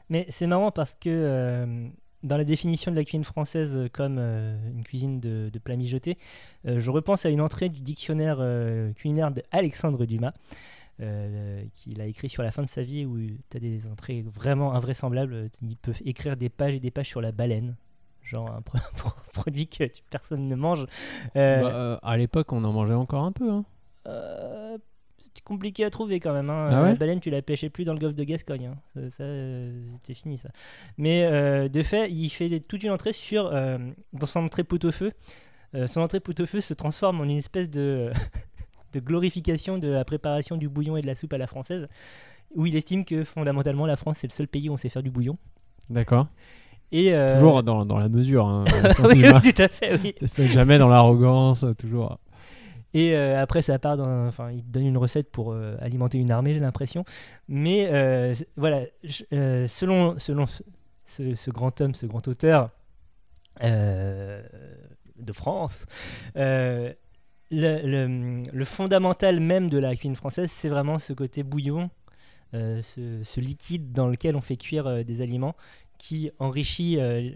Speaker 2: Mais c'est marrant parce que dans la définition de la cuisine française comme une cuisine de, de plats mijotés, je repense à une entrée du dictionnaire culinaire d'Alexandre Dumas. Euh, qu'il a écrit sur la fin de sa vie où tu as des entrées vraiment invraisemblables. Il peut écrire des pages et des pages sur la baleine. Genre un produit que personne ne mange.
Speaker 1: Euh, bah, euh, à l'époque, on en mangeait encore un peu. Hein.
Speaker 2: Compliqué à trouver quand même. Hein. Ah la baleine, tu la pêchais plus dans le golfe de Gascogne. Hein. Ça, c'était fini ça. Mais de fait, il fait toute une entrée sur dans son entrée pot-au-feu. son entrée pot-au-feu se transforme en une espèce de de glorification de la préparation du bouillon et de la soupe à la française, où il estime que fondamentalement la France c'est le seul pays où on sait faire du bouillon.
Speaker 1: D'accord. Et euh, Toujours dans, dans, la mesure. Hein,
Speaker 2: oui, tout à fait, oui.
Speaker 1: Jamais dans l'arrogance, toujours.
Speaker 2: Et euh, après, ça part. Enfin, il donne une recette pour euh, alimenter une armée, j'ai l'impression. Mais voilà, selon, selon ce, grand homme, ce grand auteur de France, le, fondamental même de la cuisine française, c'est vraiment ce côté bouillon, euh, ce, liquide dans lequel on fait cuire euh, des aliments qui enrichit, euh,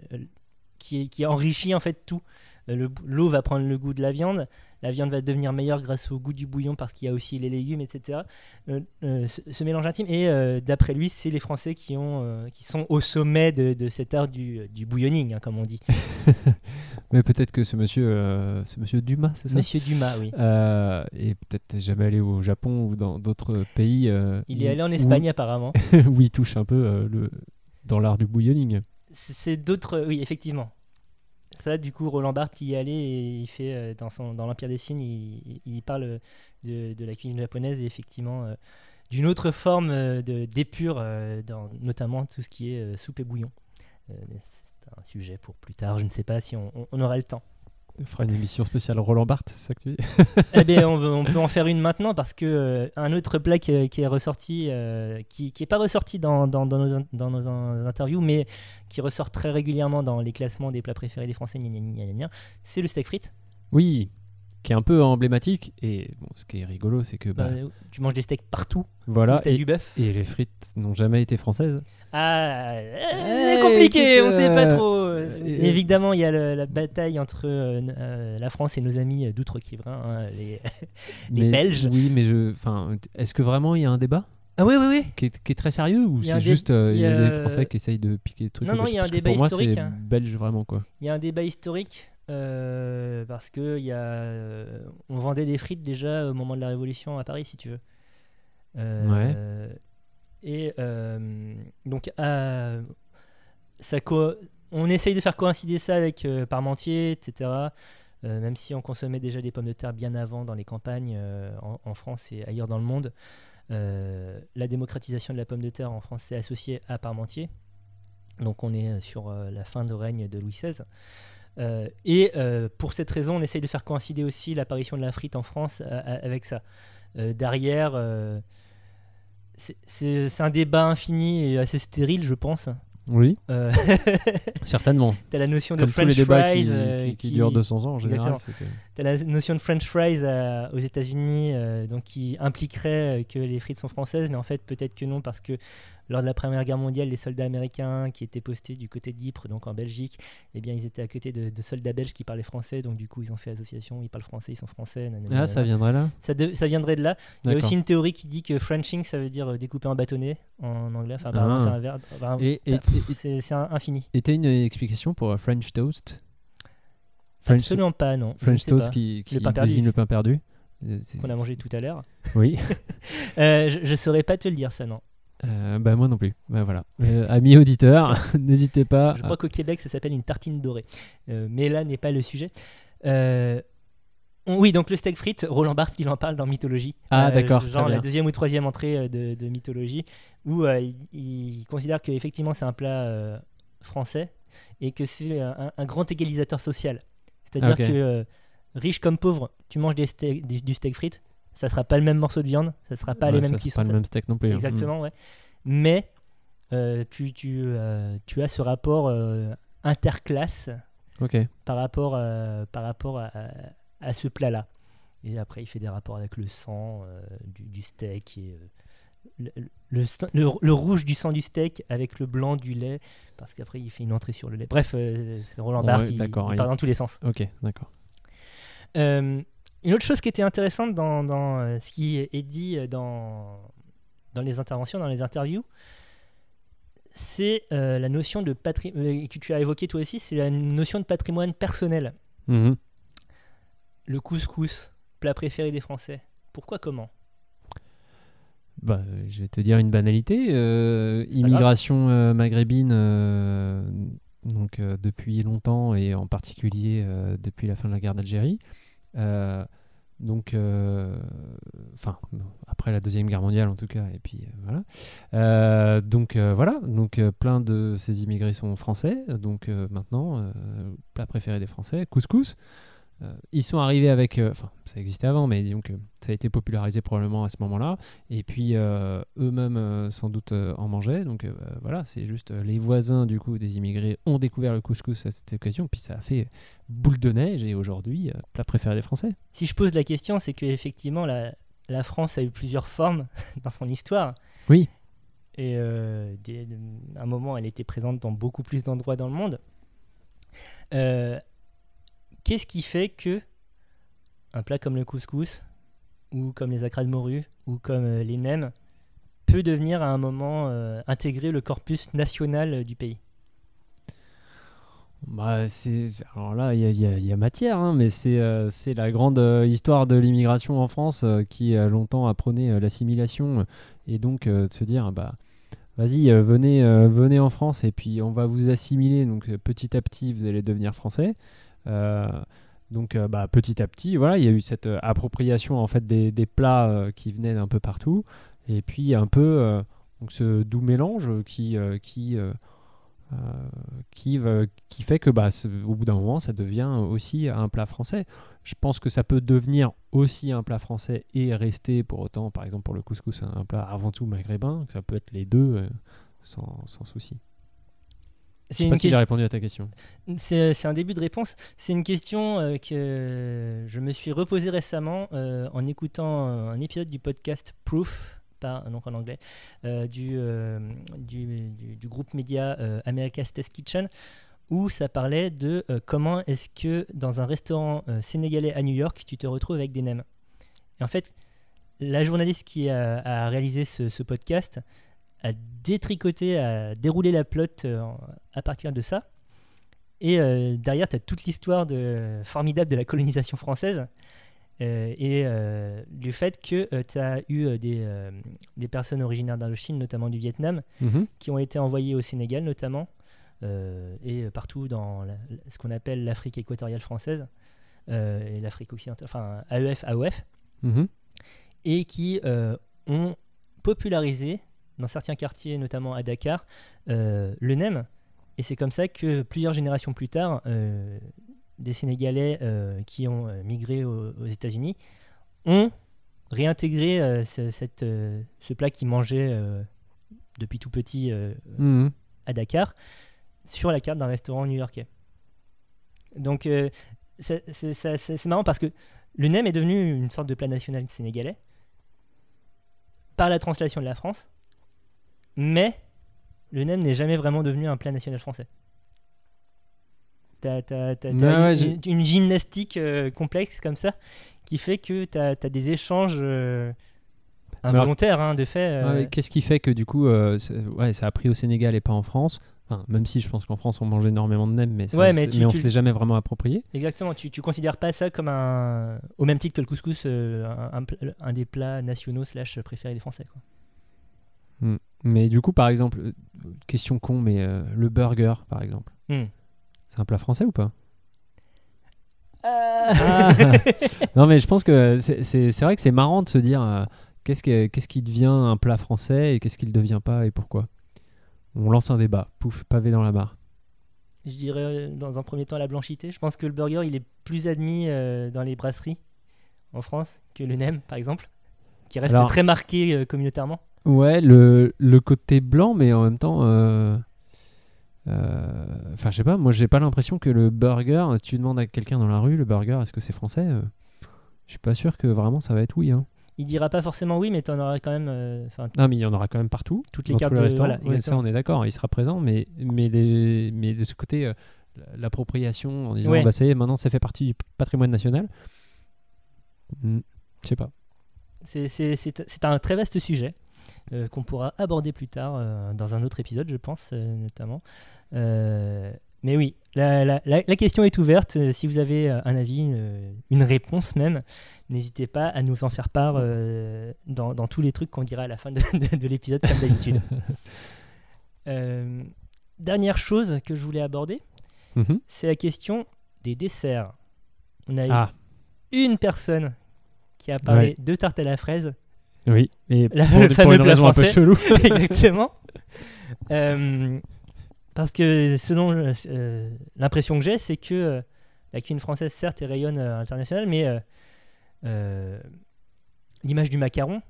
Speaker 2: qui, enrichit en fait tout. L'eau va prendre le goût de la viande, la viande va devenir meilleure grâce au goût du bouillon parce qu'il y a aussi les légumes, etc. Euh, euh, ce, mélange intime. Et euh, d'après lui, c'est les Français qui, ont, qui sont au sommet de, cet art du, du bouillonning, hein, comme on dit.
Speaker 1: Mais peut-être que ce monsieur, ce monsieur Dumas, c'est ça?
Speaker 2: Monsieur Dumas, oui.
Speaker 1: et peut-être jamais allé au Japon ou dans d'autres pays.
Speaker 2: il est allé en Espagne apparemment.
Speaker 1: où il touche un peu le, dans l'art du bouillonning.
Speaker 2: C'est d'autres, oui, effectivement. Du coup, Roland Barthes y allait et il fait euh, dans, dans l'Empire des Signes, il, parle de, la cuisine japonaise et effectivement euh, d'une autre forme euh, d'épure, notamment tout ce qui est soupe et bouillon. c'est un sujet pour plus tard, je ne sais pas si on aura le temps.
Speaker 1: On fera une émission spéciale Roland Barthes, c'est ça que tu dis
Speaker 2: Eh bien, on, peut en faire une maintenant parce que euh, un autre plat qui, est ressorti, euh, qui n'est pas ressorti dans, dans, nos, dans, nos, interviews, mais qui ressort très régulièrement dans les classements des plats préférés des Français, c'est le steak frites.
Speaker 1: Oui, qui est un peu emblématique. Et bon, ce qui est rigolo, c'est que bah,
Speaker 2: bah, tu manges des steaks partout.
Speaker 1: Voilà.
Speaker 2: Et, du bœuf.
Speaker 1: Et les frites n'ont jamais été françaises.
Speaker 2: Ah, c'est compliqué, on sait pas trop. Euh, évidemment, il y a la bataille entre euh, euh, la France et nos amis d'outre-Quiverin, hein, les, les Belges.
Speaker 1: Oui, mais je, enfin, est-ce que vraiment il y a un débat?
Speaker 2: Ah oui, oui, oui.
Speaker 1: Qui est, très sérieux ou c'est juste il y, a des Français qui essayent de piquer des trucs
Speaker 2: Non, non, il y a un débat
Speaker 1: pour
Speaker 2: historique.
Speaker 1: Moi,
Speaker 2: hein.
Speaker 1: belge vraiment quoi.
Speaker 2: Il y a un débat historique parce que y a, on vendait des frites déjà au moment de la Révolution à Paris, si tu veux. ouais. Et euh, donc, ça on essaye de faire coïncider ça avec euh, Parmentier, etc. même si on consommait déjà des pommes de terre bien avant dans les campagnes en, France et ailleurs dans le monde. la démocratisation de la pomme de terre en France s'est associée à Parmentier. Donc on est sur la fin de règne de Louis XVI. Et pour cette raison, on essaye de faire coïncider aussi l'apparition de la frite en France avec ça. derrière, c'est un débat infini et assez stérile, je pense.
Speaker 1: Oui. Euh, Certainement.
Speaker 2: Tu as la notion de French fries
Speaker 1: euh, qui, qui, durent 200 ans en général.
Speaker 2: As la notion de French fries euh, aux États-Unis donc qui impliquerait que les frites sont françaises, mais en fait peut-être que non parce que lors de la Première Guerre mondiale, les soldats américains qui étaient postés du côté d'Ypres, donc en Belgique, eh bien, ils étaient à côté de, soldats belges qui parlaient français, donc du coup, ils ont fait association, ils parlent français, ils sont français.
Speaker 1: ah, ça viendrait là
Speaker 2: ça, ça, viendrait de là. Il y a aussi une théorie qui dit que Frenching, ça veut dire euh, découper en bâtonnet en anglais. Enfin, ah. c'est un verbe. c'est infini.
Speaker 1: Et tu une explication pour euh, French toast?
Speaker 2: French Absolument pas, non.
Speaker 1: French toast qui, qui le pain désigne perdu. le pain perdu.
Speaker 2: Qu'on a mangé tout à l'heure.
Speaker 1: Oui.
Speaker 2: euh, je, je saurais pas te le dire, ça, non.
Speaker 1: Euh, bah moi non plus. Bah, voilà. Euh, amis auditeurs, n'hésitez pas.
Speaker 2: Je crois qu'au Québec ça s'appelle une tartine dorée. Euh, mais là n'est pas le sujet. oui, donc le steak frites, Roland Barthes il en parle dans Mythologie.
Speaker 1: Ah d'accord.
Speaker 2: Genre la deuxième ou troisième entrée de, Mythologie, où il, considère qu'effectivement c'est un plat français et que c'est un, grand égalisateur social. C'est-à-dire que riche comme pauvre, tu manges des du steak frites, ça sera pas le même morceau de viande, ça sera pas les mêmes
Speaker 1: qui sont. Pas le même steak non plus.
Speaker 2: Hein. Exactement, ouais. Mais euh, tu, tu, euh, tu, as ce rapport euh, interclasse par rapport, par rapport à, à ce plat-là. Et après, il fait des rapports avec le sang du, du, steak et le, le, le, rouge du sang du steak avec le blanc du lait, parce qu'après, il fait une entrée sur le lait. Bref, c'est Roland Barthes, il, il, part dans tous les sens.
Speaker 1: Ok, d'accord.
Speaker 2: Une autre chose qui était intéressante dans, dans euh, ce qui est dit euh, dans, dans les interventions, dans les interviews, c'est euh, la notion de patrimoine, que tu as évoqué toi aussi, c'est la notion de patrimoine personnel.
Speaker 1: Mhm.
Speaker 2: Le couscous, plat préféré des Français. Pourquoi, comment?
Speaker 1: Bah, je vais te dire une banalité. immigration maghrébine, donc depuis longtemps et en particulier depuis la fin de la guerre d'Algérie. Euh, donc, euh, enfin, après la deuxième guerre mondiale en tout cas, et puis euh, voilà. donc voilà, donc plein de ces immigrés sont français. Donc maintenant, plat préféré des Français, couscous. Euh, ils sont arrivés avec, euh, enfin ça existait avant, mais disons que ça a été popularisé probablement à ce moment-là. Et puis euh, eux-mêmes sans doute en mangeaient. Donc voilà, c'est juste les voisins du coup des immigrés ont découvert le couscous à cette occasion. Puis ça a fait boule de neige et aujourd'hui plat préféré des Français.
Speaker 2: Si je pose la question, c'est qu'effectivement la, la France a eu plusieurs formes dans son histoire.
Speaker 1: Oui.
Speaker 2: Et à un moment, elle était présente dans beaucoup plus d'endroits dans le monde. Euh, Qu'est-ce qui fait que un plat comme le couscous, ou comme les acras de morue, ou comme euh, les nems, peut devenir à un moment euh, intégrer le corpus national euh, du pays?
Speaker 1: Bah, c'est alors là il y, a matière hein, mais c'est c'est la grande histoire de l'immigration en France qui longtemps apprenait l'assimilation et donc de se dire bah vas-y venez venez en France et puis on va vous assimiler. Donc petit à petit vous allez devenir français. euh, donc euh, bah, petit à petit, voilà, il y a eu cette euh, appropriation en fait des, plats qui venaient d'un peu partout, et puis un peu ce doux mélange qui fait que bah, au bout d'un moment, ça devient aussi un plat français. Je pense que ça peut devenir aussi un plat français et rester pour autant, par exemple pour le couscous, un plat avant tout maghrébin, ça peut être les deux sans souci. Pas si j'ai répondu à ta question.
Speaker 2: C'est un début de réponse. C'est une question euh, que je me suis reposée récemment euh, en écoutant un épisode du podcast Proof, donc en anglais, euh, du, du, du, groupe média America's Test Kitchen, où ça parlait de comment est-ce que dans un restaurant sénégalais à New York, tu te retrouves avec des nems. Et en fait, la journaliste qui a, réalisé ce, ce podcast à détricoter, à dérouler la plotte euh, à partir de ça. Et euh, derrière, tu as toute l'histoire de, formidable de la colonisation française euh, et du fait que tu as eu des, des personnes originaires d'Indochine, notamment du Vietnam,
Speaker 1: mhm.
Speaker 2: qui ont été envoyées au Sénégal notamment, et partout dans ce qu'on appelle l'Afrique équatoriale française. et l'Afrique occidentale, enfin AEF, AOF,
Speaker 1: Mhm.
Speaker 2: et qui ont popularisé dans certains quartiers, notamment à Dakar, euh, le NEM. Et c'est comme ça que plusieurs générations plus tard, euh, des Sénégalais euh, qui ont migré aux, aux États-Unis ont réintégré ce, cette, ce plat qu'ils mangeaient depuis tout petit
Speaker 1: Mhm.
Speaker 2: à Dakar sur la carte d'un restaurant new-yorkais. Donc euh, c'est marrant parce que le nem est devenu une sorte de plat national sénégalais par la translation de la France, mais le nem n'est jamais vraiment devenu un plat national français. T'as t'as- t'as- t'as
Speaker 1: Ouais,
Speaker 2: une, gymnastique euh, complexe comme ça qui fait que tu as, des échanges euh, involontaires, hein, de fait. Euh,
Speaker 1: Qu'est-ce qui fait que du coup, ouais, ça a pris au Sénégal et pas en France? Enfin, Même si je pense qu'en France on mange énormément de nem, mais, ça,
Speaker 2: Ouais,
Speaker 1: c'est-
Speaker 2: mais tu-
Speaker 1: on
Speaker 2: tu-
Speaker 1: se l'est jamais vraiment approprié.
Speaker 2: Exactement, tu, tu considères pas ça comme un. Au même titre que le couscous, euh, un, un pl- un des plats nationaux slash préférés des Français. Quoi.
Speaker 1: Hmm. Mais du coup, par exemple, euh, question con, mais euh, le burger, par exemple, c'est un plat français ou pas?
Speaker 2: Ah.
Speaker 1: Non, mais je pense que c'est- vrai que c'est marrant de se dire euh, qu'est-ce que- qu'est-ce qui devient un plat français et qu'est-ce qui le devient pas et pourquoi? On lance un débat, pouf, pavé dans la mare.
Speaker 2: Je dirais euh, dans un premier temps la blanchité. Je pense que le burger il est plus admis euh, dans les brasseries en France que le nem, par exemple, qui reste
Speaker 1: Alors-
Speaker 2: très marqué euh, communautairement.
Speaker 1: Ouais, le, le côté blanc, mais en même temps. euh, euh, Enfin, je sais pas, moi j'ai pas l'impression que le burger, si tu demandes à quelqu'un dans la rue, le burger, est-ce que c'est français euh, Je suis pas sûr que vraiment ça va être oui. Hein.
Speaker 2: Il dira pas forcément oui, mais tu en auras quand même. euh,
Speaker 1: Non, mais il y en aura quand même partout.
Speaker 2: Toutes les cartes
Speaker 1: les
Speaker 2: de- voilà,
Speaker 1: Ouais, ça, on est d'accord, il sera présent, mais, mais, les, mais de ce côté, euh, l'appropriation en disant
Speaker 2: Ouais.
Speaker 1: bah, ça y est, maintenant ça fait partie du patrimoine national. Hmm, je sais pas.
Speaker 2: C'est un très vaste sujet euh, qu'on pourra aborder plus tard euh, dans un autre épisode, je pense, euh, notamment. Mais oui, la, la- la- la question est ouverte. Si vous avez un avis, une, une réponse même, n'hésitez pas à nous en faire part dans, dans tous les trucs qu'on dira à la fin de, de- de l'épisode, comme d'habitude. Dernière chose que je voulais aborder,
Speaker 1: Mhm.
Speaker 2: c'est la question des desserts. On a eu
Speaker 1: Ah.
Speaker 2: une personne qui a parlé
Speaker 1: Ouais.
Speaker 2: de tarte à la fraise.
Speaker 1: Oui, et
Speaker 2: La-
Speaker 1: pour-
Speaker 2: le
Speaker 1: pour
Speaker 2: fameux
Speaker 1: une raison un peu
Speaker 2: français.
Speaker 1: chelou.
Speaker 2: Exactement. Euh, parce que selon euh, l'impression que j'ai, c'est que euh, la cuisine française, certes, elle rayonne à l'international, mais l'image du macaron,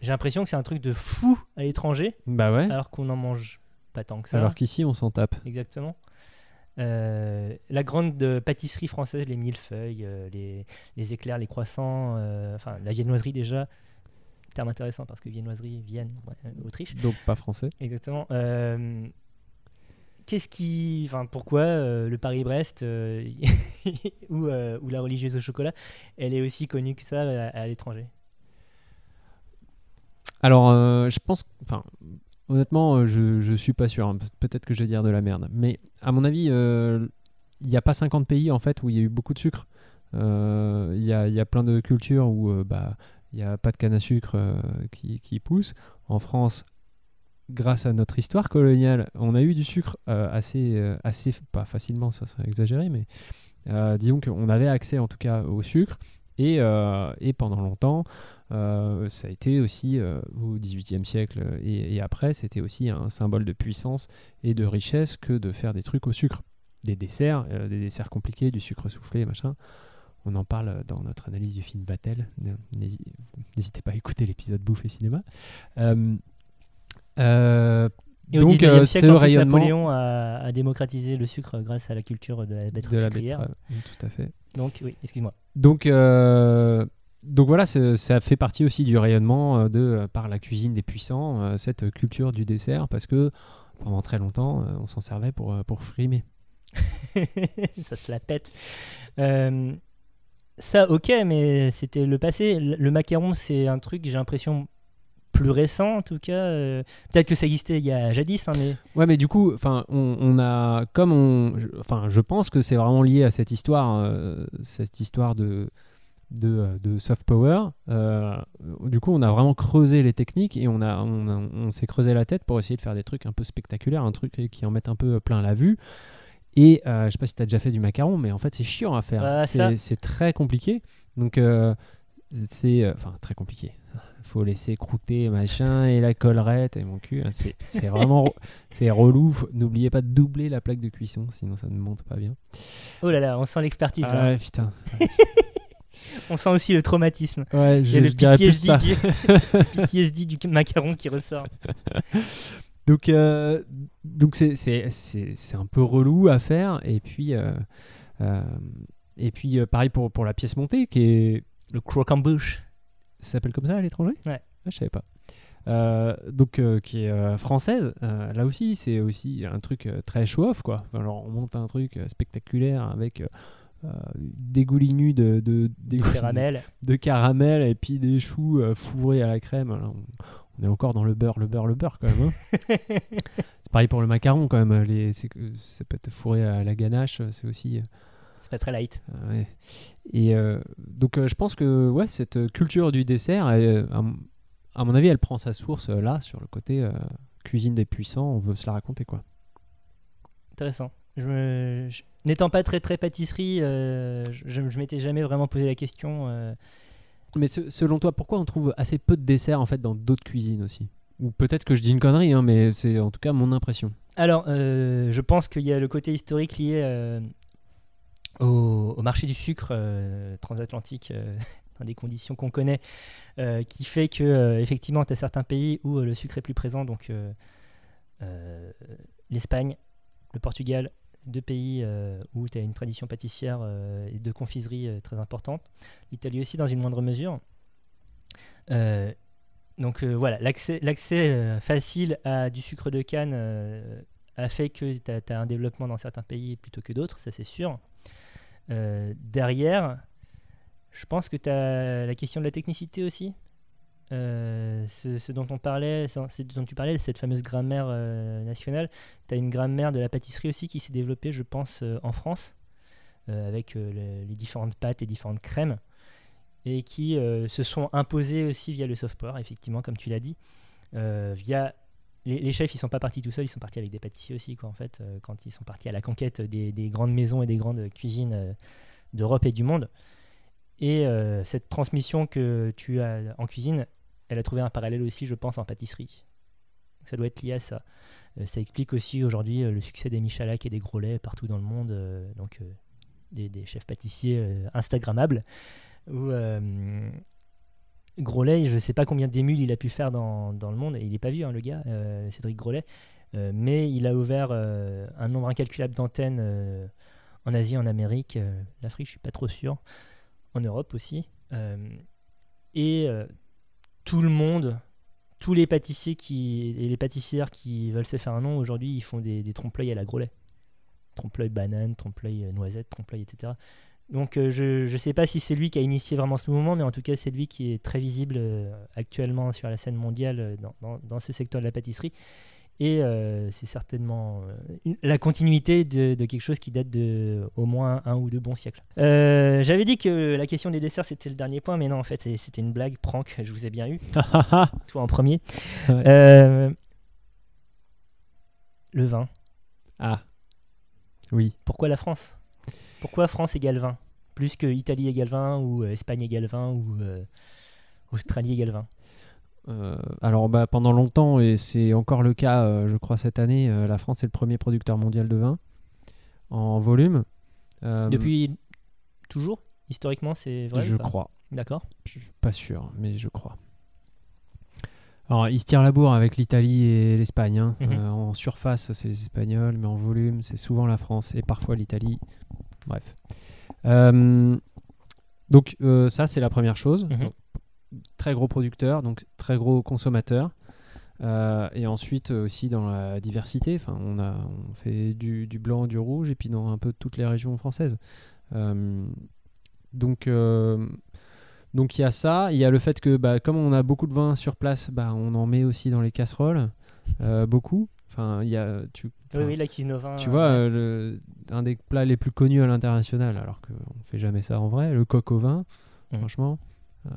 Speaker 2: j'ai l'impression que c'est un truc de fou à l'étranger.
Speaker 1: Bah ouais.
Speaker 2: Alors qu'on n'en mange pas tant que ça.
Speaker 1: Alors qu'ici, on s'en tape.
Speaker 2: Exactement. Euh, la grande euh, pâtisserie française, les millefeuilles, euh, les, les éclairs, les croissants, enfin la viennoiserie déjà, terme intéressant parce que viennoiserie, Vienne, ouais, euh, Autriche.
Speaker 1: Donc pas français.
Speaker 2: Exactement. Euh, Qu'est-ce qui, enfin pourquoi euh, le Paris-Brest euh, ou, euh, ou la religieuse au chocolat, elle est aussi connue que ça à, à l'étranger?
Speaker 1: Alors, euh, je pense. Enfin, honnêtement, euh, je, je suis pas sûr. hein. Peut-être que je vais dire de la merde. Mais à mon avis, euh, il n'y a pas 50 pays en fait où il y a eu beaucoup de sucre. Euh, Il y, a, il y a plein de cultures où euh, bah, il n'y a pas de canne à sucre euh, qui, pousse. En France, grâce à notre histoire coloniale, on a eu du sucre euh, assez, euh, assez, pas facilement, ça serait exagéré, mais disons qu'on avait accès en tout cas au sucre. Et, et pendant longtemps, ça a été aussi au XVIIIe siècle et, et après, c'était aussi un symbole de puissance et de richesse que de faire des trucs au sucre. Des desserts, des desserts compliqués, du sucre soufflé, machin. On en parle dans notre analyse du film Vatel. N'hési- N'hésitez pas à écouter l'épisode Bouffe et Cinéma. Euh, euh,
Speaker 2: Et au
Speaker 1: donc,
Speaker 2: 19e
Speaker 1: euh,
Speaker 2: siècle, plus,
Speaker 1: rayonnement
Speaker 2: Napoléon a, a démocratisé le sucre grâce à la culture de la betterave
Speaker 1: de la betterave, tout à fait.
Speaker 2: Donc, oui, excuse-moi.
Speaker 1: Donc, euh, donc voilà, ça fait partie aussi du rayonnement euh, de par la cuisine des puissants, cette culture du dessert, parce que pendant très longtemps, on s'en servait pour, pour frimer.
Speaker 2: ça se la pète. Euh, ça, ok, mais c'était le passé. Le, macaron, c'est un truc, j'ai l'impression, plus récent en tout cas. euh, Peut-être que ça existait il y a jadis, hein, mais.
Speaker 1: Ouais, mais du coup, on, a comme on, enfin, je pense que c'est vraiment lié à cette histoire, euh, cette histoire de de, euh, soft power. Du coup, on a vraiment creusé les techniques et on a, on, on s'est creusé la tête pour essayer de faire des trucs un peu spectaculaires, un truc qui en mette un peu plein la vue. Et je sais pas si tu as déjà fait du macaron, mais en fait, c'est chiant à faire. c'est très compliqué. Donc, c'est. Enfin, très compliqué faut laisser croûter machin et la collerette et mon cul. Hein, c'est vraiment c'est relou. N'oubliez pas de doubler la plaque de cuisson, sinon ça ne monte pas bien.
Speaker 2: Oh là là, on sent l'expertise.
Speaker 1: Ah ouais, putain.
Speaker 2: on sent aussi le traumatisme.
Speaker 1: Ouais, je,
Speaker 2: Il y a le
Speaker 1: PTSD,
Speaker 2: du... PTSD du macaron qui ressort.
Speaker 1: Donc, euh, donc c'est, c'est, c'est, un peu relou à faire. Et puis, euh, euh, et puis pareil pour, pour la pièce montée qui est.
Speaker 2: Le croquembouche.
Speaker 1: Ça s'appelle comme ça à l'étranger?
Speaker 2: Ouais.
Speaker 1: Ah, je savais pas. Euh, donc euh, qui est euh, française. là aussi, c'est aussi un truc très show-off quoi. genre, on monte un truc spectaculaire avec des goulinus de, de,
Speaker 2: de caramel,
Speaker 1: de caramel et puis des choux fourrés à la crème. on, est encore dans le beurre, le beurre, le beurre quand même. Hein. c'est pareil pour le macaron quand même. Les, ça peut être fourré à la ganache, c'est aussi
Speaker 2: c'est pas très light.
Speaker 1: ouais. Et euh, donc, euh, je pense que ouais, cette culture du dessert, euh, à, mon avis, elle prend sa source là, sur le côté cuisine des puissants. On veut se la raconter, quoi.
Speaker 2: Intéressant. Je, N'étant pas très très pâtisserie, je, je m'étais jamais vraiment posé la question.
Speaker 1: Mais selon toi, pourquoi on trouve assez peu de desserts en fait dans d'autres cuisines aussi? Ou peut-être que je dis une connerie, hein, mais c'est en tout cas mon impression.
Speaker 2: Alors, je pense qu'il y a le côté historique lié au, marché du sucre euh, transatlantique euh, dans des conditions qu'on connaît, euh, qui fait que effectivement, tu as certains pays où le sucre est plus présent, donc l'Espagne, le Portugal, deux pays où tu as une tradition pâtissière et de confiserie très importante. L'Italie aussi dans une moindre mesure. donc voilà, l'accès facile à du sucre de canne a fait que tu as, un développement dans certains pays plutôt que d'autres, ça c'est sûr. Euh, derrière, je pense que tu as la question de la technicité aussi. Euh, ce, dont on parlait, ce dont tu parlais, cette fameuse grammaire euh, nationale, tu as une grammaire de la pâtisserie aussi qui s'est développée, je pense, en France, avec les différentes pâtes, les différentes crèmes, et qui se sont imposées aussi via le software, effectivement, comme tu l'as dit, via les, chefs, ils sont pas partis tout seuls, ils sont partis avec des pâtissiers aussi, quoi, en fait, euh, quand ils sont partis à la conquête des, grandes maisons et des grandes cuisines euh, d'Europe et du monde. Et euh, cette transmission que tu as en cuisine, elle a trouvé un parallèle aussi, je pense, en pâtisserie. Ça doit être lié à ça. ça explique aussi aujourd'hui le succès des Michalak et des Groslets partout dans le monde, donc des, chefs pâtissiers Instagrammables, où Grolet, je ne sais pas combien d'émules il a pu faire dans, dans le monde, il n'est pas vieux, hein, le gars, euh, Cédric Grolet, euh, mais il a ouvert euh, un nombre incalculable d'antennes en Asie, en Amérique, l'Afrique, je suis pas trop sûr, en Europe aussi. et tout le monde, tous les pâtissiers qui, et les pâtissières qui veulent se faire un nom, aujourd'hui, ils font des, trompe-l'œil à la Grolet. Trompe-l'œil banane, trompe-l'œil noisette, trompe-l'œil, etc. Donc euh, je ne sais pas si c'est lui qui a initié vraiment ce mouvement, mais en tout cas c'est lui qui est très visible euh, actuellement sur la scène mondiale euh, dans, ce secteur de la pâtisserie. Et c'est certainement la continuité de, de, quelque chose qui date de au moins un ou deux bons siècles. J'avais dit que la question des desserts c'était le dernier point, mais non en fait c'était une blague, prank, je vous ai bien eu. Toi en premier. le vin.
Speaker 1: Ah. Oui.
Speaker 2: Pourquoi la France? Pourquoi France égale 20 Plus que Italie égale 20 ou euh, Espagne égale 20 ou euh, Australie égale 20
Speaker 1: euh, alors bah, pendant longtemps, et c'est encore le cas je crois cette année, la France est le premier producteur mondial de vin en volume.
Speaker 2: Depuis toujours Historiquement c'est vrai
Speaker 1: Je crois.
Speaker 2: D'accord.
Speaker 1: Je suis pas sûr, mais je crois. Alors, ils se tirent la bourre avec l'Italie et l'Espagne. Hein. Mhm. en surface, c'est les Espagnols, mais en volume, c'est souvent la France et parfois l'Italie. Bref. Euh, donc euh, ça, c'est la première chose. Mhm. Très gros producteur, donc très gros consommateur. Euh, et ensuite aussi dans la diversité, enfin, on, a, on fait du, du, blanc, du rouge, et puis dans un peu toutes les régions françaises. donc donc il y a ça, il y a le fait que bah, comme on a beaucoup de vin sur place, bah, on en met aussi dans les casseroles, beaucoup. Enfin, il y a, tu,
Speaker 2: oui, la cuisine au vin.
Speaker 1: Tu vois, euh, le, un des plats les plus connus à l'international, alors qu'on ne fait jamais ça en vrai, le coq au vin, mmh. franchement. Euh,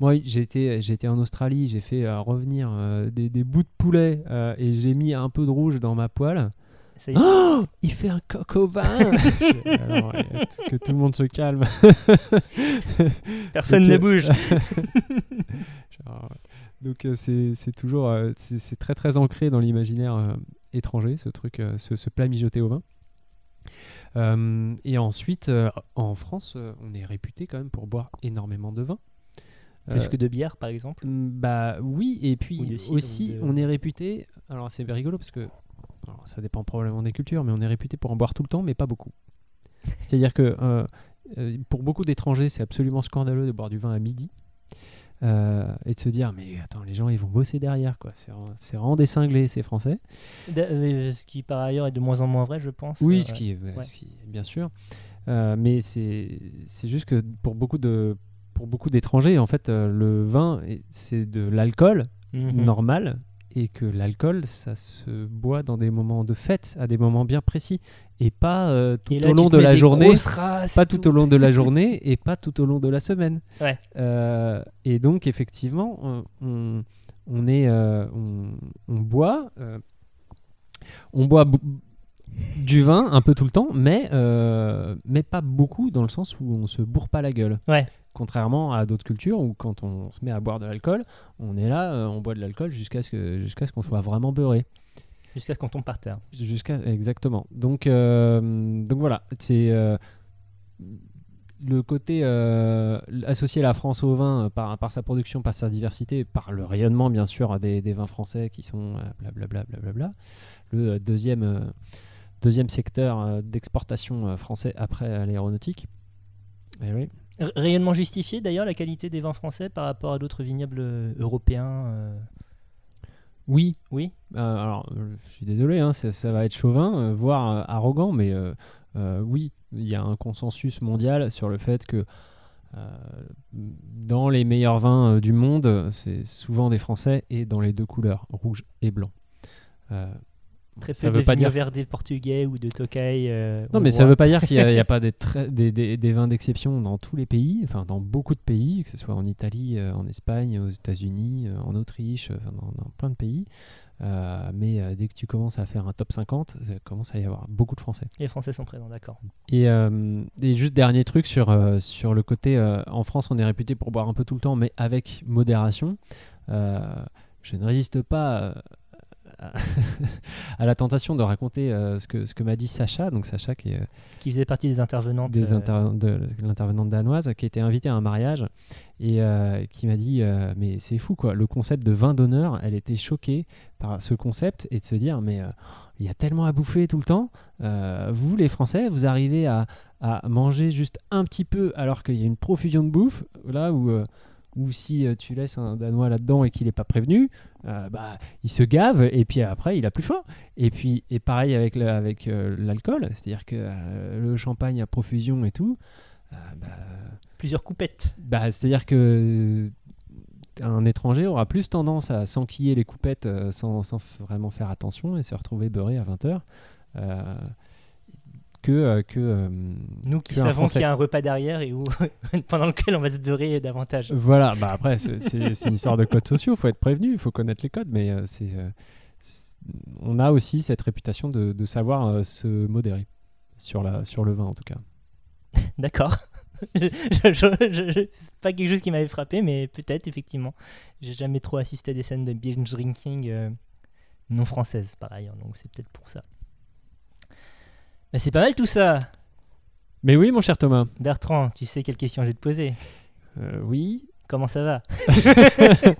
Speaker 1: moi, j'ai été, été en Australie, j'ai fait euh, revenir des, des, bouts de poulet et j'ai mis un peu de rouge dans ma poêle.
Speaker 2: Ça y est.
Speaker 1: Oh il fait un coq au vin Alors, euh, Que tout le monde se calme.
Speaker 2: Personne ne
Speaker 1: euh,
Speaker 2: bouge.
Speaker 1: Genre, Donc euh, c'est c'est toujours euh, c'est c'est très très ancré dans l'imaginaire euh, étranger ce truc euh, ce, ce plat mijoté au vin. Euh, et ensuite euh, en France euh, on est réputé quand même pour boire énormément de vin.
Speaker 2: Plus
Speaker 1: Euh,
Speaker 2: que de bière, par exemple.
Speaker 1: Mm, Bah oui, et puis
Speaker 2: cidre,
Speaker 1: aussi,
Speaker 2: de-
Speaker 1: on est réputé. Alors c'est rigolo parce que alors, ça dépend probablement des cultures, mais on est réputé pour en boire tout le temps, mais pas beaucoup. C'est-à-dire que euh, euh, pour beaucoup d'étrangers, c'est absolument scandaleux de boire du vin à midi. euh, et de se dire mais attends les gens ils vont bosser derrière quoi c'est vraiment- des cinglés ces français
Speaker 2: Ce qui, par ailleurs, est de moins en moins vrai, je pense.
Speaker 1: oui
Speaker 2: Euh,
Speaker 1: ce qui est
Speaker 2: ouais.
Speaker 1: ce qui est- bien sûr Euh, mais c'est juste que pour beaucoup de pour beaucoup d'étrangers en fait euh, le vin est- c'est de l'alcool
Speaker 2: Mhm.
Speaker 1: normal et que l'alcool ça se boit dans des moments de fête à des moments bien précis et pas euh, tout
Speaker 2: Et là,
Speaker 1: au long de la journée pas tout
Speaker 2: tout.
Speaker 1: au long de la journée et pas tout au long de la semaine
Speaker 2: Ouais.
Speaker 1: Euh, et donc effectivement on, on- est euh, on, on boit on boit du vin un peu tout le temps mais euh, mais pas beaucoup dans le sens où on se bourre pas la gueule
Speaker 2: Ouais.
Speaker 1: contrairement à d'autres cultures où quand on se met à boire de l'alcool on est là euh, on boit de l'alcool jusqu'à ce que jusqu'à ce qu'on soit vraiment beurré
Speaker 2: Jusqu'à ce qu'on tombe par terre.
Speaker 1: Jusqu'à exactement. Donc euh, donc voilà, c'est le côté euh, associer la France au vin par, par sa production, par sa diversité, par le rayonnement bien sûr des, des vins français qui sont blablabla. blablabla. Le deuxième deuxième secteur euh, d'exportation euh, français après euh, l'aéronautique. Eh oui.
Speaker 2: Rayonnement justifié, d'ailleurs, la qualité des vins français par rapport à d'autres vignobles européens euh,
Speaker 1: Oui.
Speaker 2: Oui?
Speaker 1: Euh, alors, je suis désolé, hein, ça, ça va être chauvin, voire arrogant, mais oui, il y a un consensus mondial sur le fait que euh, dans les meilleurs vins euh, du monde, c'est souvent des Français et dans les deux couleurs, rouge et blanc. Euh,
Speaker 2: Très
Speaker 1: ça
Speaker 2: peu
Speaker 1: veut
Speaker 2: de
Speaker 1: pas
Speaker 2: vignes
Speaker 1: dire
Speaker 2: portugais ou de Tokai. euh,
Speaker 1: non, mais ça
Speaker 2: hongrois.
Speaker 1: veut pas dire qu'il n'y a, pas des, des, des- des vins d'exception dans tous les pays, enfin dans beaucoup de pays, que ce soit en Italie, euh, en Espagne, aux États-Unis, euh, en Autriche, dans, dans plein de pays. Mais dès que tu commences à faire un top 50, ça commence à y avoir beaucoup de Français.
Speaker 2: Les Français sont présents, d'accord.
Speaker 1: Et, et juste dernier truc sur, sur le côté, en France on est réputé pour boire un peu tout le temps, mais avec modération. Je ne résiste pas à, la tentation de raconter euh, ce que, ce que m'a dit Sacha, donc Sacha qui euh,
Speaker 2: Qui faisait partie des intervenantes.
Speaker 1: des
Speaker 2: euh,
Speaker 1: inter- de l'intervenante danoise qui était invitée à un mariage et qui m'a dit mais c'est fou quoi le concept de vin d'honneur elle était choquée par ce concept et de se dire mais il y a tellement à bouffer tout le temps vous les français vous arrivez à, à manger juste un petit peu alors qu'il y a une profusion de bouffe là où ou si euh, tu laisses un danois là-dedans et qu'il n'est pas prévenu, euh, bah, il se gave et puis après il a plus faim. Et puis et pareil avec le- avec euh, l'alcool, c'est-à-dire que euh, le champagne à profusion et tout, bah,
Speaker 2: Plusieurs coupettes.
Speaker 1: bah, c'est-à-dire que un étranger aura plus tendance à s'enquiller les coupettes sans, sans vraiment faire attention et se retrouver beurré à 20h que, euh, que euh,
Speaker 2: Nous qui
Speaker 1: que
Speaker 2: savons qu'il y a un repas derrière et où, pendant lequel on va se beurrer davantage.
Speaker 1: Voilà, bah après, c'est- une histoire de codes sociaux, il faut être prévenu, il faut connaître les codes, mais euh, c'est, on a aussi cette réputation de, de savoir euh, se modérer, sur, la, sur le vin en tout cas.
Speaker 2: D'accord. pas quelque chose qui m'avait frappé, mais peut-être, effectivement. J'ai jamais trop assisté à des scènes de binge drinking euh, non françaises, par ailleurs, donc c'est peut-être pour ça. Mais c'est pas mal tout ça
Speaker 1: Mais oui, mon cher Thomas.
Speaker 2: Bertrand, tu sais quelle question je vais te poser
Speaker 1: Euh, Oui.
Speaker 2: Comment ça va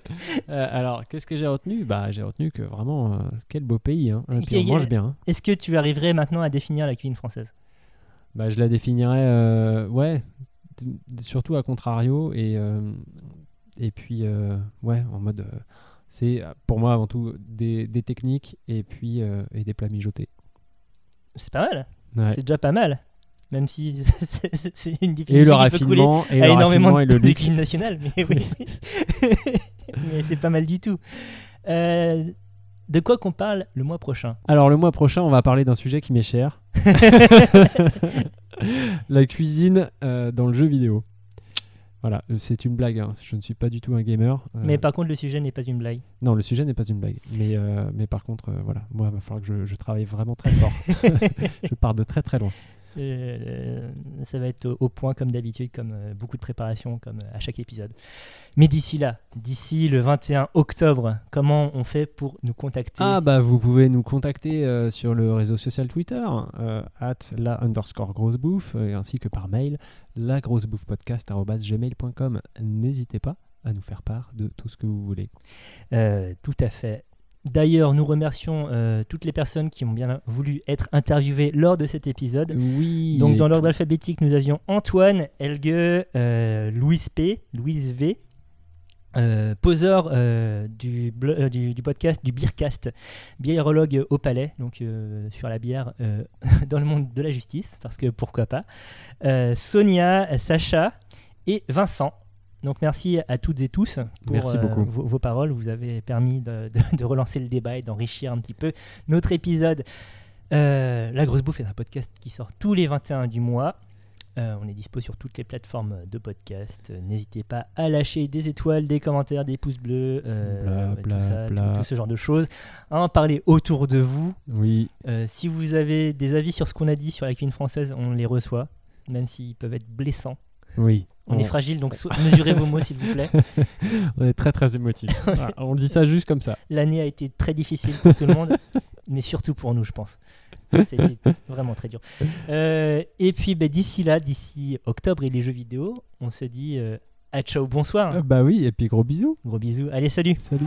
Speaker 1: Euh, alors, qu'est-ce que j'ai retenu? Bah, j'ai retenu que vraiment, euh, quel beau pays, hein. Et puis on mange bien. hein.
Speaker 2: Est-ce que tu arriverais maintenant à définir la cuisine française?
Speaker 1: Bah, je la définirais, euh, ouais, d- surtout à contrario et euh, et puis euh, ouais, en mode, euh, c'est euh, pour moi avant tout des, des techniques et puis euh, et des plats mijotés.
Speaker 2: C'est pas mal.
Speaker 1: Ouais.
Speaker 2: C'est déjà pas mal. Même si c'est- une définition
Speaker 1: Et le
Speaker 2: qui peut
Speaker 1: raffinement-
Speaker 2: couler
Speaker 1: et
Speaker 2: à
Speaker 1: le
Speaker 2: énormément
Speaker 1: raffinement et
Speaker 2: de,
Speaker 1: le
Speaker 2: de nationale, mais oui. mais c'est pas mal du tout. Euh, de quoi qu'on parle le mois prochain?
Speaker 1: Alors le mois prochain, on va parler d'un sujet qui m'est cher. la cuisine euh, dans le jeu vidéo. Voilà, c'est une blague. Hein. Je ne suis pas du tout un gamer.
Speaker 2: Mais par contre, le sujet n'est pas une blague.
Speaker 1: Non, le sujet n'est pas une blague. Mais, mais par contre, voilà, moi, il va falloir que je, je travaille vraiment très fort. je pars de très très loin.
Speaker 2: Euh, ça va être au, point comme d'habitude, comme euh, beaucoup de préparation, comme euh, à chaque épisode. Mais d'ici là, d'ici le 21 octobre, comment on fait pour nous contacter?
Speaker 1: Ah bah vous pouvez nous contacter sur le réseau social Twitter, at la underscore grosse bouffe, ainsi que par mail, la grosse bouffe podcast gmail.com. N'hésitez pas à nous faire part de tout ce que vous voulez.
Speaker 2: tout à fait. D'ailleurs, nous remercions euh, toutes les personnes qui ont bien voulu être interviewées lors de cet épisode.
Speaker 1: Oui.
Speaker 2: Donc, dans l'ordre alphabétique, nous avions Antoine, Elge, euh, Louise P, Louise V, euh, poseur du, du, podcast du Beercast, biérologue au palais, donc sur la bière dans le monde de la justice, parce que pourquoi pas. Sonia, Sacha et Vincent. Donc merci à toutes et tous pour
Speaker 1: euh,
Speaker 2: Vos, paroles. Vous avez permis de, relancer le débat et d'enrichir un petit peu notre épisode. Euh, la Grosse Bouffe est un podcast qui sort tous les 21 du mois. Euh, on est dispo sur toutes les plateformes de podcast. N'hésitez pas à lâcher des étoiles, des commentaires, des pouces bleus, tout, ça, tout, ce genre de choses. À en parler autour de vous.
Speaker 1: Oui.
Speaker 2: si vous avez des avis sur ce qu'on a dit sur la cuisine française, on les reçoit, même s'ils peuvent être blessants.
Speaker 1: Oui.
Speaker 2: On, est fragile, donc mesurez vos mots s'il vous plaît.
Speaker 1: on est très très émotif. on dit ça juste comme ça.
Speaker 2: L'année a été très difficile pour tout le monde, mais surtout pour nous, je pense. C'était vraiment très dur. Euh, et puis bah, d'ici là, d'ici octobre et les jeux vidéo, on se dit euh, à ciao, bonsoir.
Speaker 1: bah oui, et puis gros bisous.
Speaker 2: Gros bisous. Allez, salut.
Speaker 1: Salut.